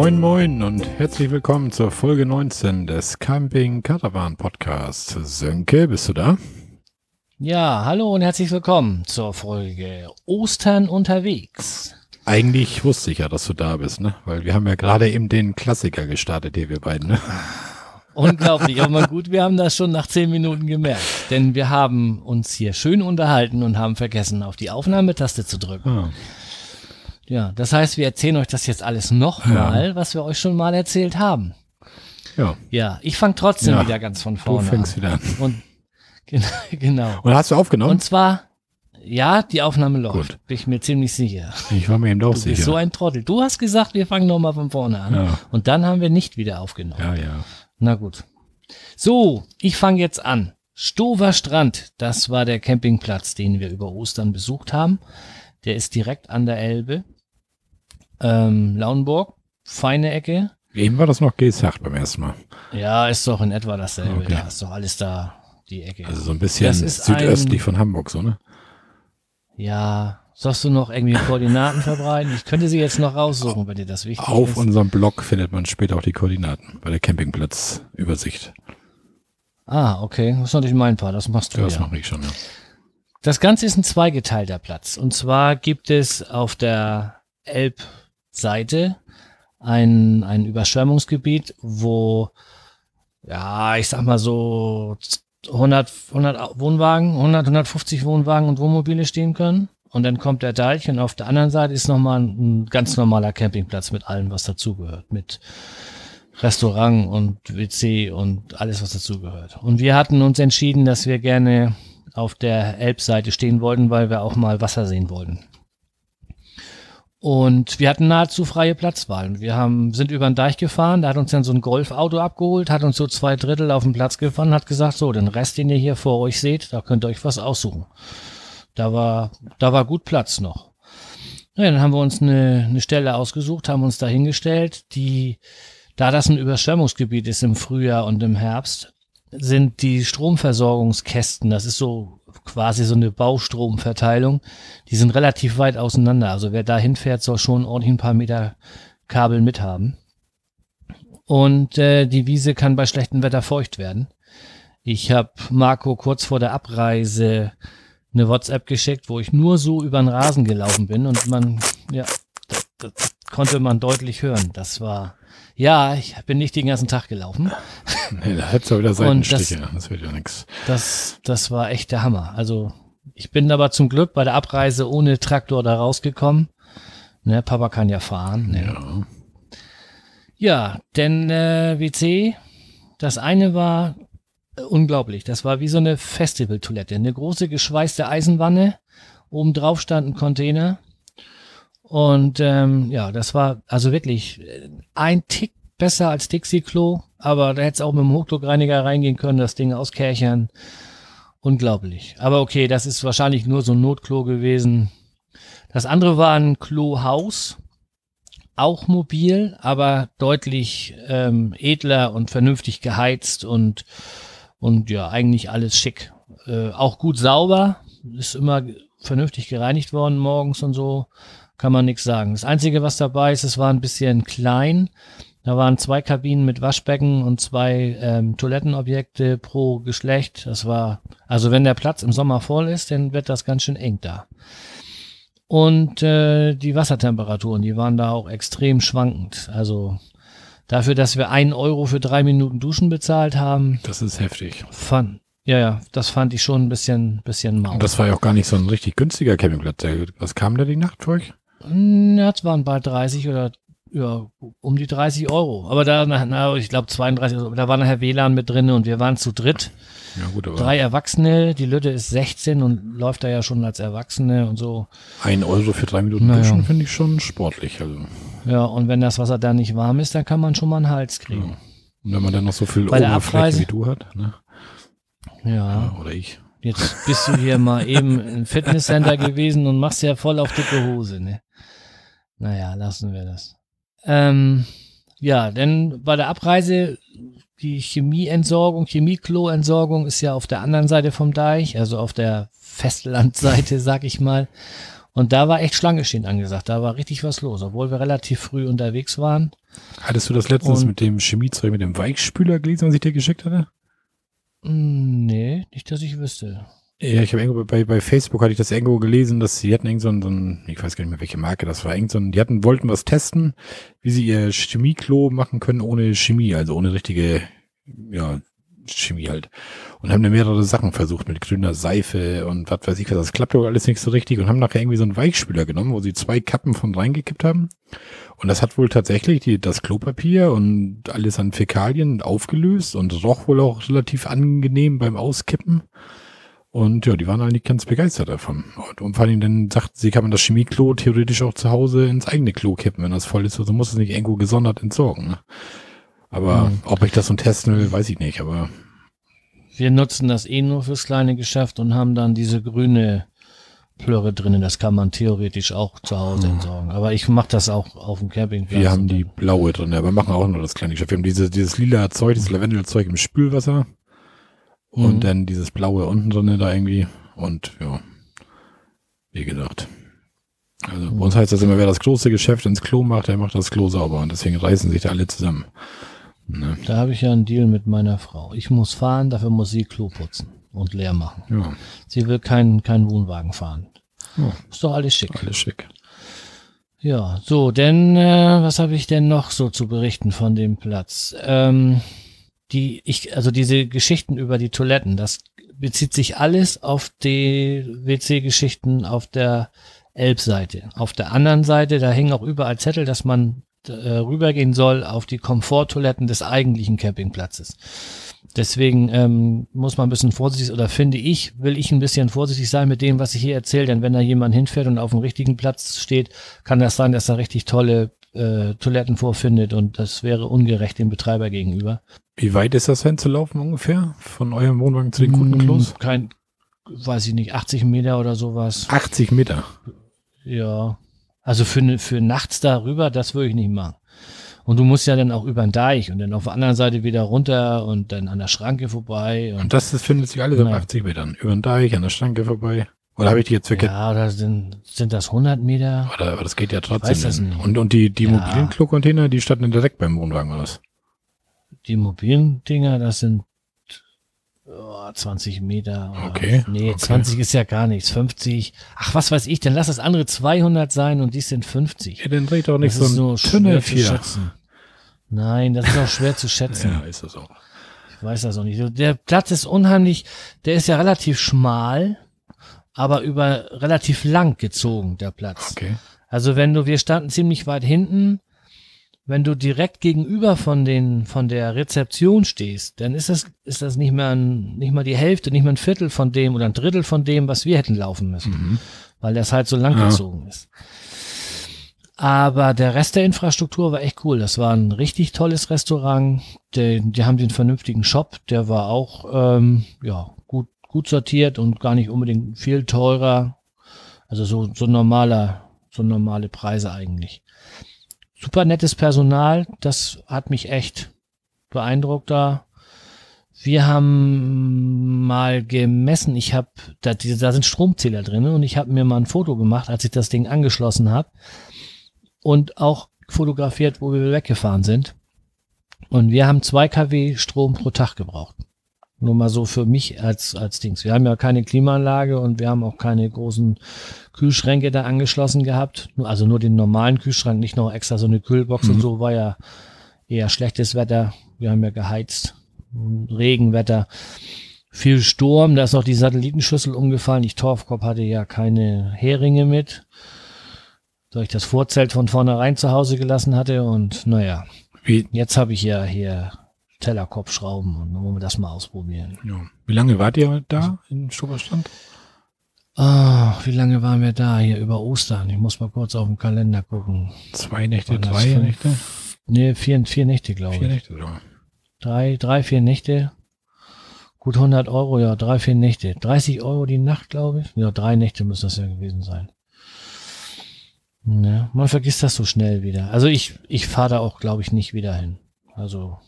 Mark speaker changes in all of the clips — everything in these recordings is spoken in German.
Speaker 1: Moin Moin und herzlich willkommen zur Folge 19 des Camping Caravan Podcasts. Sönke, bist du da?
Speaker 2: Ja, hallo und herzlich willkommen zur Folge Ostern unterwegs.
Speaker 1: Eigentlich wusste ich ja, dass du da bist, ne? Weil wir haben ja gerade eben den Klassiker gestartet hier, wir beiden, ne?
Speaker 2: Unglaublich, aber gut, wir haben das schon nach zehn Minuten gemerkt. Denn wir haben uns hier schön unterhalten und haben vergessen, auf die Aufnahmetaste zu drücken.
Speaker 1: Ah,
Speaker 2: Ja, das heißt, wir erzählen euch das jetzt alles nochmal,
Speaker 1: Ja.
Speaker 2: was wir euch schon mal erzählt haben.
Speaker 1: ja,
Speaker 2: Ja, ich fange trotzdem
Speaker 1: Ja,
Speaker 2: wieder ganz von
Speaker 1: du
Speaker 2: vorne
Speaker 1: fängst
Speaker 2: an.
Speaker 1: wieder an.
Speaker 2: Und gen- genau.
Speaker 1: Und hast du aufgenommen?
Speaker 2: Und zwar, ja, die Aufnahme läuft.
Speaker 1: Gut.
Speaker 2: Bin ich mir ziemlich sicher.
Speaker 1: ich war mir eben auch
Speaker 2: Du bist so
Speaker 1: sicher.
Speaker 2: ein Trottel. Du hast gesagt, wir fangen nochmal von vorne an.
Speaker 1: Ja.
Speaker 2: Und dann haben wir nicht wieder aufgenommen.
Speaker 1: Ja, ja.
Speaker 2: Na gut. So, ich fange jetzt an. Stover Strand, das war der Campingplatz, den wir über Ostern besucht haben. Der ist direkt an der Elbe. Ähm, Lauenburg, feine Ecke.
Speaker 1: Eben war das noch Gesacht beim ersten Mal.
Speaker 2: Ja, ist doch in etwa dasselbe.
Speaker 1: Okay.
Speaker 2: Da ist doch alles da, die Ecke.
Speaker 1: Also so ein bisschen südöstlich
Speaker 2: ein-
Speaker 1: von Hamburg, so, ne?
Speaker 2: ja, sollst du noch irgendwie Koordinaten verbreiten? Ich könnte sie jetzt noch raussuchen, wenn dir das wichtig
Speaker 1: Auf
Speaker 2: ist.
Speaker 1: unserem Blog findet man später auch die Koordinaten bei der Campingplatzübersicht.
Speaker 2: Ah, okay. Das ist natürlich mein Part, das machst du
Speaker 1: Das
Speaker 2: ja.
Speaker 1: mache ich schon, ja.
Speaker 2: Das Ganze ist ein zweigeteilter Platz. Und zwar gibt es auf der Elbseite ein, ein Überschwemmungsgebiet, wo, ja, ich sag mal so 100, 100 Wohnwagen, 100, 150 Wohnwagen und Wohnmobile stehen können. Und dann kommt der Deich und auf der anderen Seite ist nochmal ein ganz normaler Campingplatz mit allem, was dazugehört. Mit Restaurant und WC und alles, was dazugehört. Und wir hatten uns entschieden, dass wir gerne auf der Elbseite stehen wollten, weil wir auch mal Wasser sehen wollten. Und wir hatten nahezu freie Platzwahl. Wir haben, sind über den Deich gefahren, da hat uns dann so ein Golfauto abgeholt, hat uns so zwei Drittel auf den Platz gefahren, hat gesagt, so, den Rest, den ihr hier vor euch seht, da könnt ihr euch was aussuchen. Da war, da war gut Platz noch. Ja, dann haben wir uns eine, eine Stelle ausgesucht, haben uns da hingestellt, die, da das ein Überschwemmungsgebiet ist im Frühjahr und im Herbst, sind die Stromversorgungskästen, das ist so quasi so eine Baustromverteilung, die sind relativ weit auseinander. Also wer da hinfährt, soll schon ordentlich ein paar Meter Kabel mithaben. Und äh, die Wiese kann bei schlechtem Wetter feucht werden. Ich habe Marco kurz vor der Abreise eine WhatsApp geschickt, wo ich nur so über den Rasen gelaufen bin und man, ja, das, konnte man deutlich hören. Das war, ja, ich bin nicht den ganzen Tag gelaufen.
Speaker 1: Nee, da hättest du wieder
Speaker 2: Und das-
Speaker 1: Seitenstiche. Das, wird ja nichts.
Speaker 2: Das, das war echt der Hammer. Also ich bin aber zum Glück bei der Abreise ohne Traktor da rausgekommen. Ne, Papa kann ja fahren. Ne.
Speaker 1: Ja.
Speaker 2: Ja, denn äh, WC, das eine war äh, unglaublich. Das war wie so eine Festivaltoilette. Eine große geschweißte Eisenwanne. Oben drauf stand ein Container. Und ähm, ja, das war also wirklich äh, ein Tick besser als Dixie-Klo. Aber da hätte es auch mit dem Hochdruckreiniger reingehen können, das Ding auskärchern. Unglaublich. Aber okay, das ist wahrscheinlich nur so ein Notklo gewesen. Das andere war ein Klohaus auch mobil, aber deutlich ähm, edler und vernünftig geheizt und und ja, eigentlich alles schick. Äh, auch gut sauber, ist immer vernünftig gereinigt worden morgens und so, kann man nichts sagen. Das Einzige, was dabei ist, es war ein bisschen klein. Da waren zwei Kabinen mit Waschbecken und zwei ähm, Toilettenobjekte pro Geschlecht. Das war, also wenn der Platz im Sommer voll ist, dann wird das ganz schön eng da. Und äh, die Wassertemperaturen, die waren da auch extrem schwankend. Also dafür, dass wir einen Euro für drei Minuten Duschen bezahlt haben,
Speaker 1: Das ist heftig.
Speaker 2: fand, ja, ja, das fand ich schon ein bisschen, bisschen mau.
Speaker 1: Und das war ja auch gar nicht so ein richtig günstiger Campingplatz. Was kam da die Nacht für euch?
Speaker 2: Ja, es waren bald 30 oder ja, um die 30 Euro. Aber da, na, ich glaube 32, Euro. da war nachher WLAN mit drin und wir waren zu dritt.
Speaker 1: Ja gut, aber
Speaker 2: Drei Erwachsene, die Lütte ist 16 und läuft da ja schon als Erwachsene und so.
Speaker 1: ein Euro für drei Minuten
Speaker 2: Naja.
Speaker 1: Duschen finde ich schon sportlich. Also,
Speaker 2: Ja, und wenn das Wasser da nicht warm ist, dann kann man schon mal einen Hals kriegen.
Speaker 1: und wenn man dann noch so viel
Speaker 2: Bei
Speaker 1: Oberfläche wie du hat, ne?
Speaker 2: Ja,
Speaker 1: Ja, oder ich.
Speaker 2: jetzt bist du hier mal eben im Fitnesscenter gewesen und machst ja voll auf dicke Hose, ne? Naja, lassen wir das. Ähm, ja, denn bei der Abreise, die Chemieentsorgung, Chemiekloentsorgung ist ja auf der anderen Seite vom Deich, also auf der Festlandseite, sag ich mal. Und da war echt Schlange stehen angesagt. Da war richtig was los, obwohl wir relativ früh unterwegs waren.
Speaker 1: Hattest du das letztens
Speaker 2: Und-
Speaker 1: mit dem Chemiezeug, mit dem Weichspüler gelesen, was ich dir geschickt hatte?
Speaker 2: Hm, Nee, nicht, dass ich wüsste.
Speaker 1: Ja, ich habe irgendwo bei, bei Facebook hatte ich das irgendwo gelesen, dass sie hatten irgend so ein, so ein, ich weiß gar nicht mehr, welche Marke das war, irgend so ein, die hatten, wollten was testen, wie sie ihr Chemieklo machen können ohne Chemie, also ohne richtige, ja, Chemie halt. Und haben dann mehrere Sachen versucht mit grüner Seife und was weiß ich was. Das klappte wohl alles nicht so richtig und haben nachher irgendwie so einen Weichspüler genommen, wo sie zwei Kappen von reingekippt haben. Und das hat wohl tatsächlich die, das Klopapier und alles an Fäkalien aufgelöst und roch wohl auch relativ angenehm beim Auskippen. Und ja, die waren eigentlich ganz begeistert davon. Und, und vor allem dann sagten sie, kann man das Chemieklo theoretisch auch zu Hause ins eigene Klo kippen, wenn das voll ist. Also muss es nicht irgendwo gesondert entsorgen. Ne? Aber
Speaker 2: Mhm.
Speaker 1: ob ich das so testen will, weiß ich nicht. Aber
Speaker 2: Wir nutzen das eh nur fürs kleine Geschäft und haben dann diese grüne Plörre drinnen. Das kann man theoretisch auch zu Hause entsorgen. Aber ich mache das auch auf dem Campingplatz.
Speaker 1: wir haben die blaue drin, aber machen auch nur das kleine Geschäft. Wir haben diese, dieses lila Zeug, dieses Lavendelzeug im Spülwasser. Und
Speaker 2: Mhm.
Speaker 1: dann dieses blaue unten drin da irgendwie. Und ja, wie gesagt. Also bei uns heißt das immer, wer das große Geschäft ins Klo macht, der macht das Klo sauber. Und deswegen reißen sich da alle zusammen. Ne?
Speaker 2: Da habe ich ja einen Deal mit meiner Frau. Ich muss fahren, dafür muss sie Klo putzen und leer machen.
Speaker 1: Ja,
Speaker 2: Sie will keinen keinen Wohnwagen fahren.
Speaker 1: Ja.
Speaker 2: Ist doch alles schick.
Speaker 1: alles schick.
Speaker 2: Ja, so, denn äh, was habe ich denn noch so zu berichten von dem Platz? Ähm, die, ich, also diese Geschichten über die Toiletten, das bezieht sich alles auf die WC-Geschichten auf der Elbseite. Auf der anderen Seite, da hängen auch überall Zettel, dass man äh, rübergehen soll auf die Komforttoiletten des eigentlichen Campingplatzes. Deswegen ähm, muss man ein bisschen vorsichtig, oder finde ich, will ich ein bisschen vorsichtig sein mit dem, was ich hier erzähle, denn wenn da jemand hinfährt und auf dem richtigen Platz steht, kann das sein, dass er richtig tolle äh, Toiletten vorfindet und das wäre ungerecht dem Betreiber gegenüber.
Speaker 1: Wie weit ist das denn zu laufen ungefähr? Von eurem Wohnwagen zu den Kundenklos?
Speaker 2: Mm, Kein, weiß ich nicht, 80 Meter oder sowas.
Speaker 1: 80 Meter.
Speaker 2: Ja. Also für, ne- für nachts darüber, das würde ich nicht machen. Und du musst ja dann auch über den Deich und dann auf der anderen Seite wieder runter und dann an der Schranke vorbei. Und
Speaker 1: Und das, das findet sich alles auf
Speaker 2: Nein.
Speaker 1: 80 Metern. Über den Deich, an der Schranke vorbei. Oder habe ich die jetzt verkehrt?
Speaker 2: ja, oder sind, sind das 100 Meter?
Speaker 1: Aber, aber das geht ja trotzdem.
Speaker 2: weiß das nicht.
Speaker 1: Und, und die, die
Speaker 2: Ja.
Speaker 1: mobilen Klo-Container, die standen direkt beim Wohnwagen, oder was?
Speaker 2: Die mobilen Dinger, das sind oh, 20 Meter. Oder,
Speaker 1: Okay,
Speaker 2: Nee,
Speaker 1: okay.
Speaker 2: 20 ist ja gar nichts. 50. Ach, was weiß ich, dann lass das andere 200 sein und die sind 50.
Speaker 1: Ja, dann dreht doch nicht
Speaker 2: das ist
Speaker 1: so ein
Speaker 2: schwer
Speaker 1: Tünne
Speaker 2: zu
Speaker 1: hier.
Speaker 2: schätzen. Nein, das ist auch schwer zu schätzen.
Speaker 1: Ja, ist das auch.
Speaker 2: Ich weiß das auch nicht. Der Platz ist unheimlich, der ist ja relativ schmal, aber über relativ lang gezogen, der Platz.
Speaker 1: Okay.
Speaker 2: Also wenn du, wir standen ziemlich weit hinten, wenn du direkt gegenüber von den, von der Rezeption stehst, dann ist das, ist das nicht mehr ein, nicht mal die Hälfte, nicht mal ein Viertel von dem oder ein Drittel von dem, was wir hätten laufen müssen,
Speaker 1: Mhm.
Speaker 2: weil das halt so lang
Speaker 1: Ja.
Speaker 2: gezogen ist. Aber der Rest der Infrastruktur war echt cool. Das war ein richtig tolles Restaurant. Die, die haben den vernünftigen Shop. Der war auch ähm, ja gut sortiert und gar nicht unbedingt viel teurer. Also so so normaler so normale Preise eigentlich. Super nettes Personal. Das hat mich echt beeindruckt da. Wir haben mal gemessen. Ich habe da, da sind Stromzähler drin und ich habe mir mal ein Foto gemacht, als ich das Ding angeschlossen habe und auch fotografiert, wo wir weggefahren sind. Und wir haben zwei kW Strom pro Tag gebraucht. Nur mal so für mich als, als Dings. Wir haben ja keine Klimaanlage und wir haben auch keine großen Kühlschränke da angeschlossen gehabt. Also nur den normalen Kühlschrank, nicht noch extra so eine Kühlbox und
Speaker 1: Mhm.
Speaker 2: so war ja eher schlechtes Wetter. Wir haben ja geheizt. Regenwetter. Viel Sturm, da ist noch die Satellitenschüssel umgefallen. Ich Torfkopf hatte ja keine Heringe mit da ich das Vorzelt von vornherein zu Hause gelassen hatte und naja,
Speaker 1: Wie,
Speaker 2: jetzt habe ich ja hier Tellerkopfschrauben und dann wollen wir das mal ausprobieren.
Speaker 1: ja. Wie lange wart ihr da in Stubberstand?
Speaker 2: Ah, wie lange waren wir da? Hier über Ostern. Ich muss mal kurz auf den Kalender gucken.
Speaker 1: Zwei Nächte, drei
Speaker 2: fünf?
Speaker 1: Nächte?
Speaker 2: Nee, vier, vier Nächte, glaube
Speaker 1: Vier
Speaker 2: ich.
Speaker 1: Nächte sogar.
Speaker 2: Drei, drei, vier Nächte. Gut 100 Euro, ja, drei, vier Nächte. 30 Euro die Nacht, glaube ich. Ja, drei Nächte müssen das ja gewesen sein. Ja, man vergisst das so schnell wieder. Also ich, ich fahre da auch, glaube ich, nicht wieder hin. Also,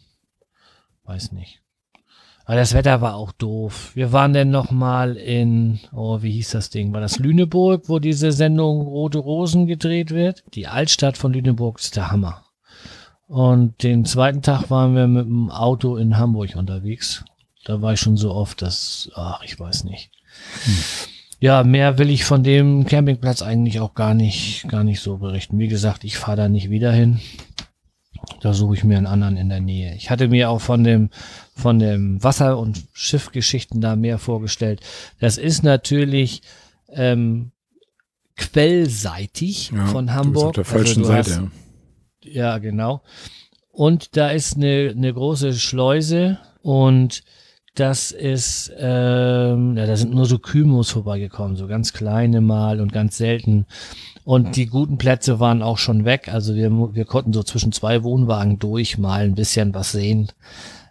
Speaker 2: weiß nicht. Weil das Wetter war auch doof. Wir waren dann noch mal in, oh, wie hieß das Ding? War das Lüneburg, wo diese Sendung Rote Rosen gedreht wird? Die Altstadt von Lüneburg ist der Hammer. Und den zweiten Tag waren wir mit dem Auto in Hamburg unterwegs. Da war ich schon so oft, dass, ach, ich weiß nicht. Hm. Ja, mehr will ich von dem Campingplatz eigentlich auch gar nicht, gar nicht so berichten. Wie gesagt, ich fahre da nicht wieder hin. Da suche ich mir einen anderen in der Nähe. Ich hatte mir auch von dem, von dem Wasser- und Schiffgeschichten da mehr vorgestellt. Das ist natürlich ähm, quellseitig ja, von Hamburg. auf
Speaker 1: der falschen also Seite.
Speaker 2: Hast, ja, genau. Und da ist eine, eine große Schleuse und das ist, ähm, ja, da sind nur so Kymos vorbeigekommen, so ganz kleine mal und ganz selten. Und die guten Plätze waren auch schon weg. Also wir, wir konnten so zwischen zwei Wohnwagen durch mal ein bisschen was sehen.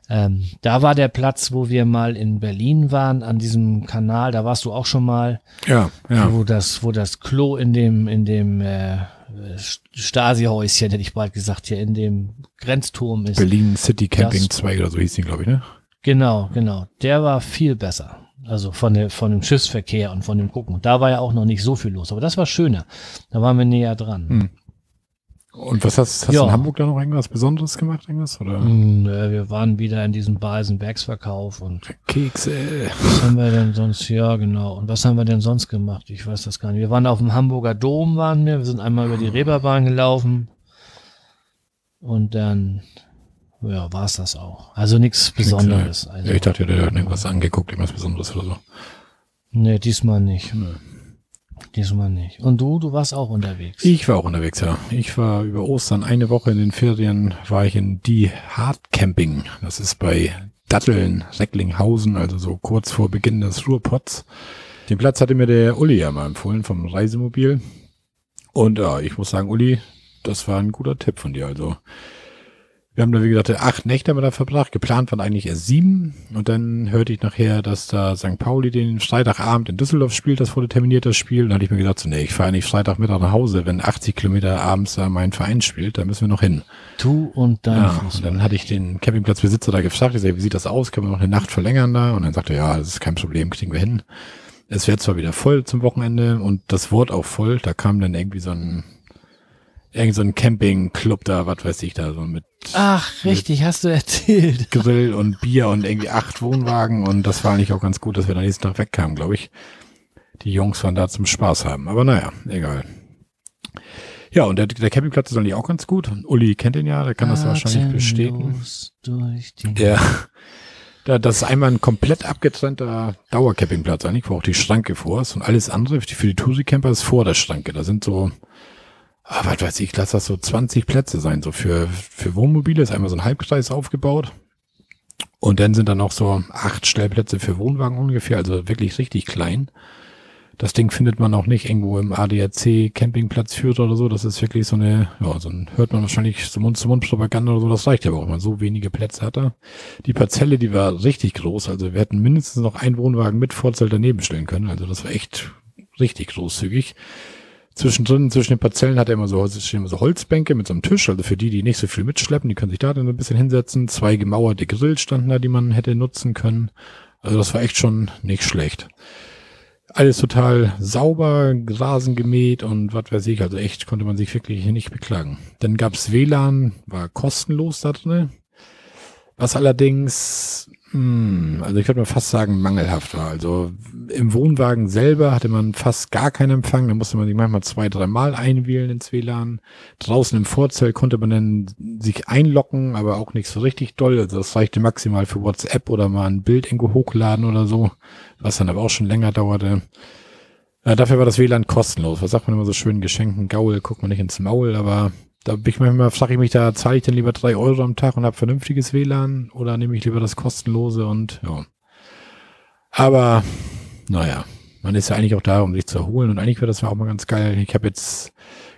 Speaker 2: Ähm, da war der Platz, wo wir mal in Berlin waren, an diesem Kanal. Da warst du auch schon mal.
Speaker 1: Ja, ja.
Speaker 2: Wo das, wo das Klo in dem, in dem äh, Stasi-Häuschen, hätte ich bald gesagt, hier in dem Grenzturm ist.
Speaker 1: Berlin City Camping 2 oder so hieß die, glaube ich, ne?
Speaker 2: Genau, genau. Der war viel besser. Also von, der, von dem Schiffsverkehr und von dem Gucken. Und da war ja auch noch nicht so viel los. Aber das war schöner. Da waren wir näher dran. Hm.
Speaker 1: Und was hast, hast ja. du in Hamburg da noch irgendwas Besonderes gemacht? Irgendwas, oder?
Speaker 2: Hm, wir waren wieder in diesem Beisenbergsverkauf und
Speaker 1: Kekse.
Speaker 2: Was haben wir denn sonst? Ja, genau. Und was haben wir denn sonst gemacht? Ich weiß das gar nicht. Wir waren auf dem Hamburger Dom, waren wir. Wir sind einmal über die Reeperbahn gelaufen. Und dann ja, war es das auch. Also nichts Besonderes.
Speaker 1: Also. Ja, ich dachte, der hat irgendwas angeguckt, irgendwas Besonderes oder so.
Speaker 2: Nee, diesmal nicht. Nee. Diesmal nicht. Und du, du warst auch unterwegs?
Speaker 1: Ich war auch unterwegs, ja. Ich war über Ostern eine Woche in den Ferien, war ich in die Hard Camping. Das ist bei Datteln, Recklinghausen, also so kurz vor Beginn des Ruhrpots. Den Platz hatte mir der Uli ja mal empfohlen vom Reisemobil. Und ja, ich muss sagen, Uli, das war ein guter Tipp von dir. Also wir haben da, wie gesagt, acht Nächte haben wir da verbracht. Geplant waren eigentlich erst sieben. Und dann hörte ich nachher, dass da St. Pauli den Freitagabend in Düsseldorf spielt, das wurde terminiert, das Spiel. Und dann hatte ich mir gedacht, so, nee, ich fahre nicht Freitagmittag nach Hause, wenn 80 Kilometer abends da mein Verein spielt, da müssen wir noch hin.
Speaker 2: Du und dein
Speaker 1: ja, Und dann hatte ich den Campingplatzbesitzer da gefragt, ich sag, wie sieht das aus? Können wir noch eine Nacht verlängern da? Und dann sagte er, ja, das ist kein Problem, kriegen wir hin. Es wird zwar wieder voll zum Wochenende und das Wort auch voll. Da kam dann irgendwie so ein irgend so ein Campingclub da, was weiß ich da, so mit.
Speaker 2: Ach, richtig, mit hast du erzählt.
Speaker 1: Grill und Bier und irgendwie acht Wohnwagen und das war eigentlich auch ganz gut, dass wir dann nächsten Tag wegkamen, glaube ich. Die Jungs waren da zum Spaß haben, aber naja, egal. Ja, und der, der Campingplatz ist eigentlich auch ganz gut. Uli kennt ihn ja, der kann das wahrscheinlich bestätigen. Ja. Da, das ist einmal ein komplett abgetrennter Dauercampingplatz eigentlich, wo auch die Schranke vor ist und alles andere für die Touri-Camper ist vor der Schranke. Da sind so ah, was weiß ich, lass das so 20 Plätze sein. So für, für Wohnmobile ist einmal so ein Halbkreis aufgebaut. Und dann sind da noch so acht Stellplätze für Wohnwagen ungefähr, also wirklich richtig klein. Das Ding findet man auch nicht irgendwo im ADAC Campingplatz führt oder so. Das ist wirklich so eine, ja, so ein, hört man wahrscheinlich so Mund-zu-Mund-Propaganda oder so. Das reicht aber auch, man so wenige Plätze hat er. Die Parzelle, die war richtig groß. Also wir hätten mindestens noch einen Wohnwagen mit Vorzelt daneben stellen können. Also das war echt richtig großzügig. Zwischendrin, zwischen den Parzellen hat er immer so, immer so Holzbänke mit so einem Tisch, also für die, die nicht so viel mitschleppen, die können sich da dann ein bisschen hinsetzen. Zwei gemauerte Grills standen da, die man hätte nutzen können. Also das war echt schon nicht schlecht. Alles total sauber, Rasen gemäht und was weiß ich, also echt konnte man sich wirklich nicht beklagen. Dann gab's WLAN, war kostenlos da drin. Was allerdings also ich würde mal fast sagen, mangelhaft war. Also im Wohnwagen selber hatte man fast gar keinen Empfang. Da musste man sich manchmal zwei, dreimal einwählen ins WLAN. Draußen im Vorzelt konnte man dann sich einloggen, aber auch nicht so richtig doll. Also das reichte maximal für WhatsApp oder mal ein Bild irgendwo hochladen oder so, was dann aber auch schon länger dauerte. Äh, dafür war das WLAN kostenlos. Was sagt man immer so schön, geschenken Gaul, guckt man nicht ins Maul, aber da bin ich manchmal, frage ich mich, da zahle ich dann lieber drei Euro am Tag und habe vernünftiges WLAN oder nehme ich lieber das kostenlose und ja. Aber naja, man ist ja eigentlich auch da, um sich zu erholen und eigentlich wäre das auch mal ganz geil. Ich habe jetzt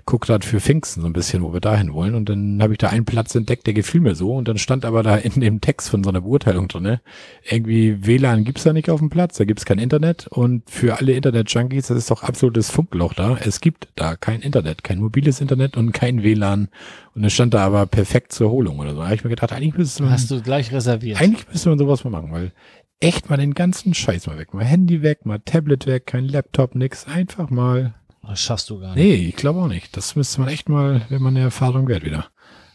Speaker 1: guck grad für Pfingsten so ein bisschen, wo wir dahin wollen und dann habe ich da einen Platz entdeckt, der gefiel mir so und dann stand aber da in dem Text von so einer Beurteilung drin, ne? irgendwie WLAN gibt's da nicht auf dem Platz, da gibt's kein Internet und für alle Internet-Junkies, das ist doch absolutes Funkloch da. Es gibt da kein Internet, kein mobiles Internet und kein WLAN und dann stand da aber perfekt zur Erholung oder so. Da habe ich mir gedacht, eigentlich müsste man...
Speaker 2: Hast du gleich reserviert?
Speaker 1: Eigentlich müsste man sowas mal machen, weil echt mal den ganzen Scheiß mal weg. Mal Handy weg, mal Tablet weg, kein Laptop, nix. Einfach mal.
Speaker 2: Das schaffst du gar nicht.
Speaker 1: Nee, ich glaube auch nicht. Das müsste man echt mal, wenn man eine Erfahrung wert wieder.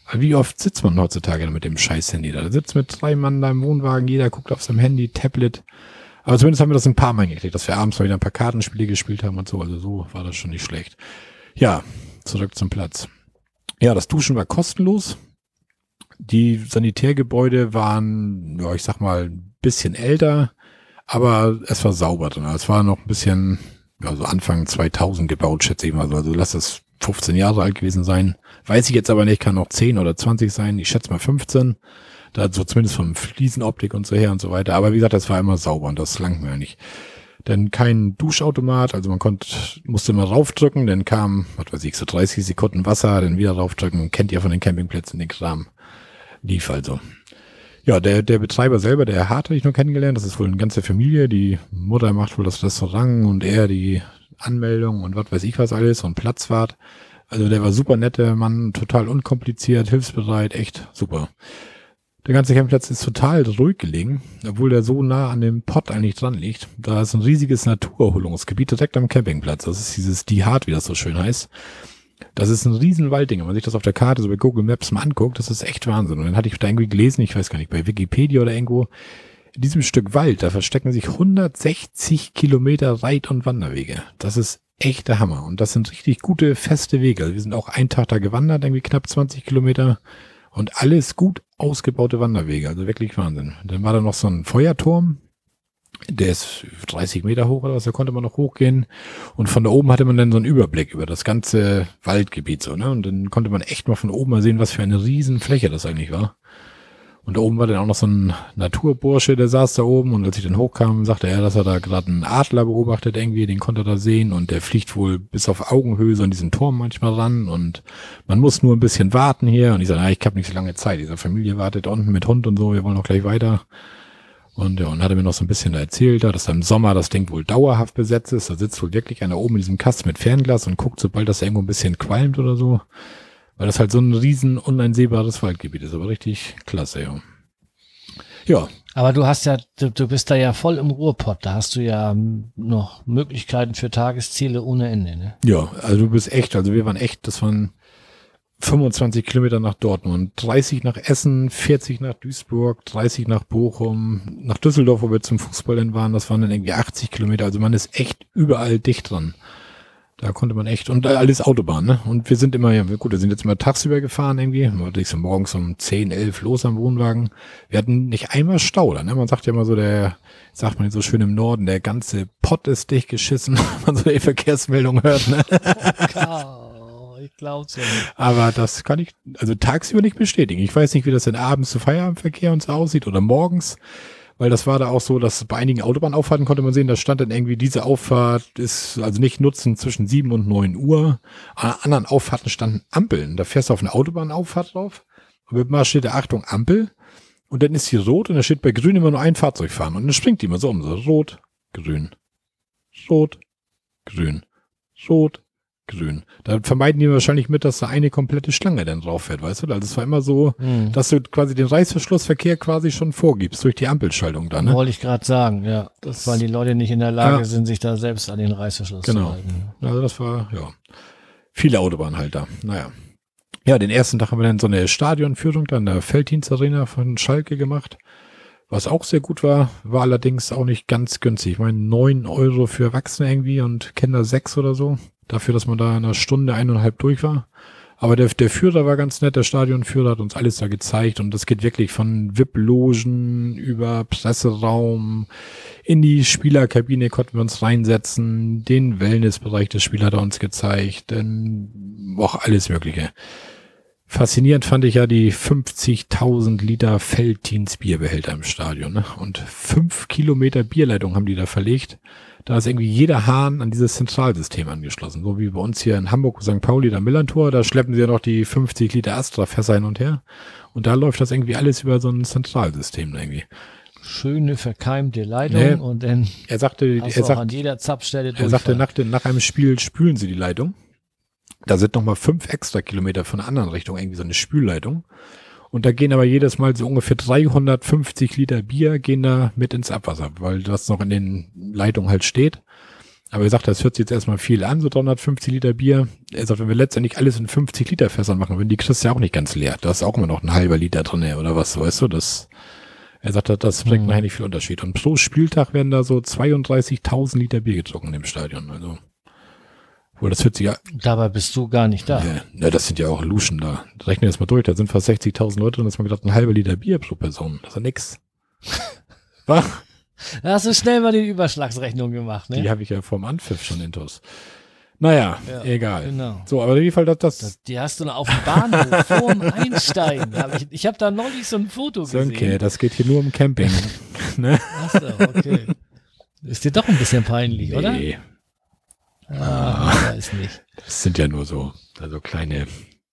Speaker 1: Aber wie oft sitzt man heutzutage mit dem scheiß Handy da? Da sitzt mit drei Mann da im Wohnwagen, jeder guckt auf seinem Handy, Tablet. Aber zumindest haben wir das ein paar Mal hingekriegt, dass wir abends mal wieder ein paar Kartenspiele gespielt haben und so. Also so war das schon nicht schlecht. Ja, zurück zum Platz. Ja, das Duschen war kostenlos. Die Sanitärgebäude waren, ja, ich sag mal, bisschen älter, aber es war sauber drin. Es war noch ein bisschen, ja, so Anfang 2000 gebaut, schätze ich mal. Also lass es 15 Jahre alt gewesen sein. Weiß ich jetzt aber nicht, kann auch 10 oder 20 sein. Ich schätze mal 15. Da so zumindest vom Fliesenoptik und so her und so weiter. Aber wie gesagt, das war immer sauber und das langt mir nicht. Denn kein Duschautomat, also man konnte, musste immer raufdrücken, dann kam, was weiß ich, so 30 Sekunden Wasser, dann wieder raufdrücken. Kennt ihr von den Campingplätzen den Kram lief also. Ja, der, der Betreiber selber, der Hart hatte ich nur kennengelernt. Das ist wohl eine ganze Familie. Die Mutter macht wohl das Restaurant und er die Anmeldung und was weiß ich was alles und Platzfahrt. Also der war super netter Mann, total unkompliziert, hilfsbereit, echt super. Der ganze Campingplatz ist total ruhig gelegen, obwohl der so nah an dem Pott eigentlich dran liegt. Da ist ein riesiges Naturerholungsgebiet direkt am Campingplatz. Das ist dieses Die Hart, wie das so schön heißt. Das ist ein riesen Waldding. Wenn man sich das auf der Karte so bei Google Maps mal anguckt, das ist echt Wahnsinn. Und dann hatte ich da irgendwie gelesen, ich weiß gar nicht, bei Wikipedia oder irgendwo, in diesem Stück Wald, da verstecken sich 160 Kilometer Reit- und Wanderwege. Das ist echt der Hammer. Und das sind richtig gute, feste Wege. Also wir sind auch einen Tag da gewandert, irgendwie knapp 20 Kilometer. Und alles gut ausgebaute Wanderwege. Also wirklich Wahnsinn. Dann war da noch so ein Feuerturm, der ist 30 Meter hoch oder was, da konnte man noch hochgehen. Und von da oben hatte man dann so einen Überblick über das ganze Waldgebiet so, ne? Und dann konnte man echt mal von oben mal sehen, was für eine riesen Fläche das eigentlich war. Und da oben war dann auch noch so ein Naturbursche, der saß da oben und als ich dann hochkam, sagte er, dass er da gerade einen Adler beobachtet irgendwie, den konnte er da sehen und der fliegt wohl bis auf Augenhöhe so an diesen Turm manchmal ran und man muss nur ein bisschen warten hier und ich sage, na, ich habe nicht so lange Zeit, diese Familie wartet unten mit Hund und so, wir wollen noch gleich weiter. Und ja, und hat er mir noch so ein bisschen erzählt, dass im Sommer das Ding wohl dauerhaft besetzt ist. Da sitzt wohl wirklich einer oben in diesem Kasten mit Fernglas und guckt, sobald das irgendwo ein bisschen qualmt oder so. Weil das halt so ein riesen uneinsehbares Waldgebiet ist. Aber richtig klasse, ja. Ja.
Speaker 2: Aber du hast ja, du, du bist da ja voll im Ruhrpott. Da hast du ja noch Möglichkeiten für Tagesziele ohne Ende, ne?
Speaker 1: Ja, also du bist echt, also wir waren echt, das waren 25 Kilometer nach Dortmund, 30 nach Essen, 40 nach Duisburg, 30 nach Bochum, nach Düsseldorf, wo wir zum Fußball waren, das waren dann irgendwie 80 Kilometer. Also man ist echt überall dicht dran. Da konnte man echt, und alles Autobahn, ne? Und wir sind immer, ja, gut, wir sind jetzt mal tagsüber gefahren irgendwie, war so morgens um 10, 11 los am Wohnwagen. Wir hatten nicht einmal Stau da, ne? Man sagt ja immer so, der, sagt man so schön im Norden, der ganze Pott ist dicht geschissen, wenn man so die Verkehrsmeldung hört, ne?
Speaker 2: ich glaube ja
Speaker 1: Aber das kann ich, also tagsüber nicht bestätigen. Ich weiß nicht, wie das denn abends zu Feierabendverkehr und so aussieht oder morgens. Weil das war da auch so, dass bei einigen Autobahnauffahrten konnte man sehen, da stand dann irgendwie, diese Auffahrt ist also nicht nutzen zwischen sieben und neun Uhr. An anderen Auffahrten standen Ampeln. Da fährst du auf eine Autobahnauffahrt drauf. Und mit mal steht da Achtung, Ampel. Und dann ist sie rot und da steht bei grün immer nur ein Fahrzeug fahren. Und dann springt die immer so um. So rot, grün, rot, grün, rot, grün. Da vermeiden die wahrscheinlich mit, dass da eine komplette Schlange dann drauf fährt, weißt du? Also es war immer so, mhm. dass du quasi den Reißverschlussverkehr quasi schon vorgibst durch die Ampelschaltung dann. Ne?
Speaker 2: Wollte ich gerade sagen, ja. Das, weil die Leute nicht in der Lage ja. sind, sich da selbst an den Reißverschluss
Speaker 1: genau.
Speaker 2: zu halten.
Speaker 1: Also das war, ja, viele Autobahnen halt da. Naja. Ja, den ersten Tag haben wir dann so eine Stadionführung dann der Felddienstarena von Schalke gemacht. Was auch sehr gut war, war allerdings auch nicht ganz günstig. Ich meine, neun Euro für Erwachsene irgendwie und Kinder sechs oder so dafür, dass man da in einer Stunde eineinhalb durch war. Aber der, der Führer war ganz nett, der Stadionführer hat uns alles da gezeigt und das geht wirklich von VIP-Logen über Presseraum in die Spielerkabine konnten wir uns reinsetzen, den Wellnessbereich des Spielers hat er uns gezeigt, dann auch alles Mögliche. Faszinierend fand ich ja die 50.000 Liter Feltins Bierbehälter im Stadion. Ne? Und fünf Kilometer Bierleitung haben die da verlegt. Da ist irgendwie jeder Hahn an dieses Zentralsystem angeschlossen. So wie bei uns hier in Hamburg, St. Pauli, der Millantor. Da schleppen sie ja noch die 50 Liter Astra-Fässer hin und her. Und da läuft das irgendwie alles über so ein Zentralsystem irgendwie.
Speaker 2: Schöne verkeimte Leitung
Speaker 1: Nee.
Speaker 2: und dann
Speaker 1: Er sagte, er sagt,
Speaker 2: an jeder Zapfstelle
Speaker 1: Er sagte, nach, nach einem Spiel spülen sie die Leitung. Da sind nochmal fünf extra Kilometer von der anderen Richtung irgendwie so eine Spülleitung. Und da gehen aber jedes Mal so ungefähr 350 Liter Bier gehen da mit ins Abwasser, weil das noch in den Leitungen halt steht. Aber er sagt, das hört sich jetzt erstmal viel an, so 350 Liter Bier. Er sagt, wenn wir letztendlich alles in 50 Liter Fässern machen, wenn die kriegst du ja auch nicht ganz leer. Da ist auch immer noch ein halber Liter drin oder was, weißt du, das, er sagt, das- bringt nachher nicht viel Unterschied. Und pro Spieltag werden da so 32.000 Liter Bier getrunken im Stadion. Also, wohl, das hört sich ja,
Speaker 2: Dabei bist du gar nicht da.
Speaker 1: ja, na, das sind ja auch Luschen da. Rechne das mal durch, da sind fast 60.000 Leute und das mal gedacht, ein halber Liter Bier pro Person. Das ist ja nix. Was?
Speaker 2: Da hast du schnell mal die Überschlagsrechnung gemacht, ne?
Speaker 1: Die habe ich ja vom Anpfiff schon intus. Naja,
Speaker 2: Ja,
Speaker 1: egal.
Speaker 2: Genau.
Speaker 1: So, aber auf jeden Fall, das, das,
Speaker 2: die hast du noch auf dem Bahnhof vorm Einsteigen. Hab ich ich habe da neulich so ein Foto gesehen.
Speaker 1: das geht hier nur um Camping. ne?
Speaker 2: Achso, okay. Ist dir doch ein bisschen peinlich, oder?
Speaker 1: Nee,
Speaker 2: Ah, weiß nicht.
Speaker 1: das sind ja nur so, also kleine,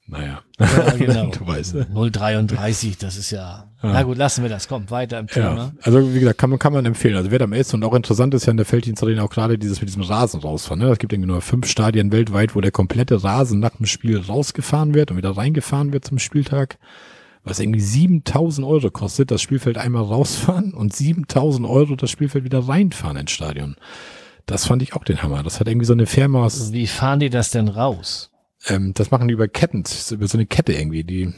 Speaker 1: naja.
Speaker 2: Ja, genau.
Speaker 1: du weißt. ne?
Speaker 2: 033, das ist ja.
Speaker 1: Ja.
Speaker 2: Na gut, lassen wir das. Kommt weiter im
Speaker 1: Ja,
Speaker 2: Thema.
Speaker 1: also wie gesagt, kann man, kann man empfehlen. Also wer am ist und auch interessant ist ja in der Felddienstarena auch gerade dieses mit diesem Rasen rausfahren. Ne? Es gibt irgendwie nur fünf Stadien weltweit, wo der komplette Rasen nach dem Spiel rausgefahren wird und wieder reingefahren wird zum Spieltag. Was irgendwie 7000 Euro kostet, das Spielfeld einmal rausfahren und 7000 Euro das Spielfeld wieder reinfahren ins Stadion. Das fand ich auch den Hammer. Das hat irgendwie so eine Firma aus,
Speaker 2: Wie fahren die das denn raus?
Speaker 1: ähm, das machen die über Ketten, über so eine Kette irgendwie, die,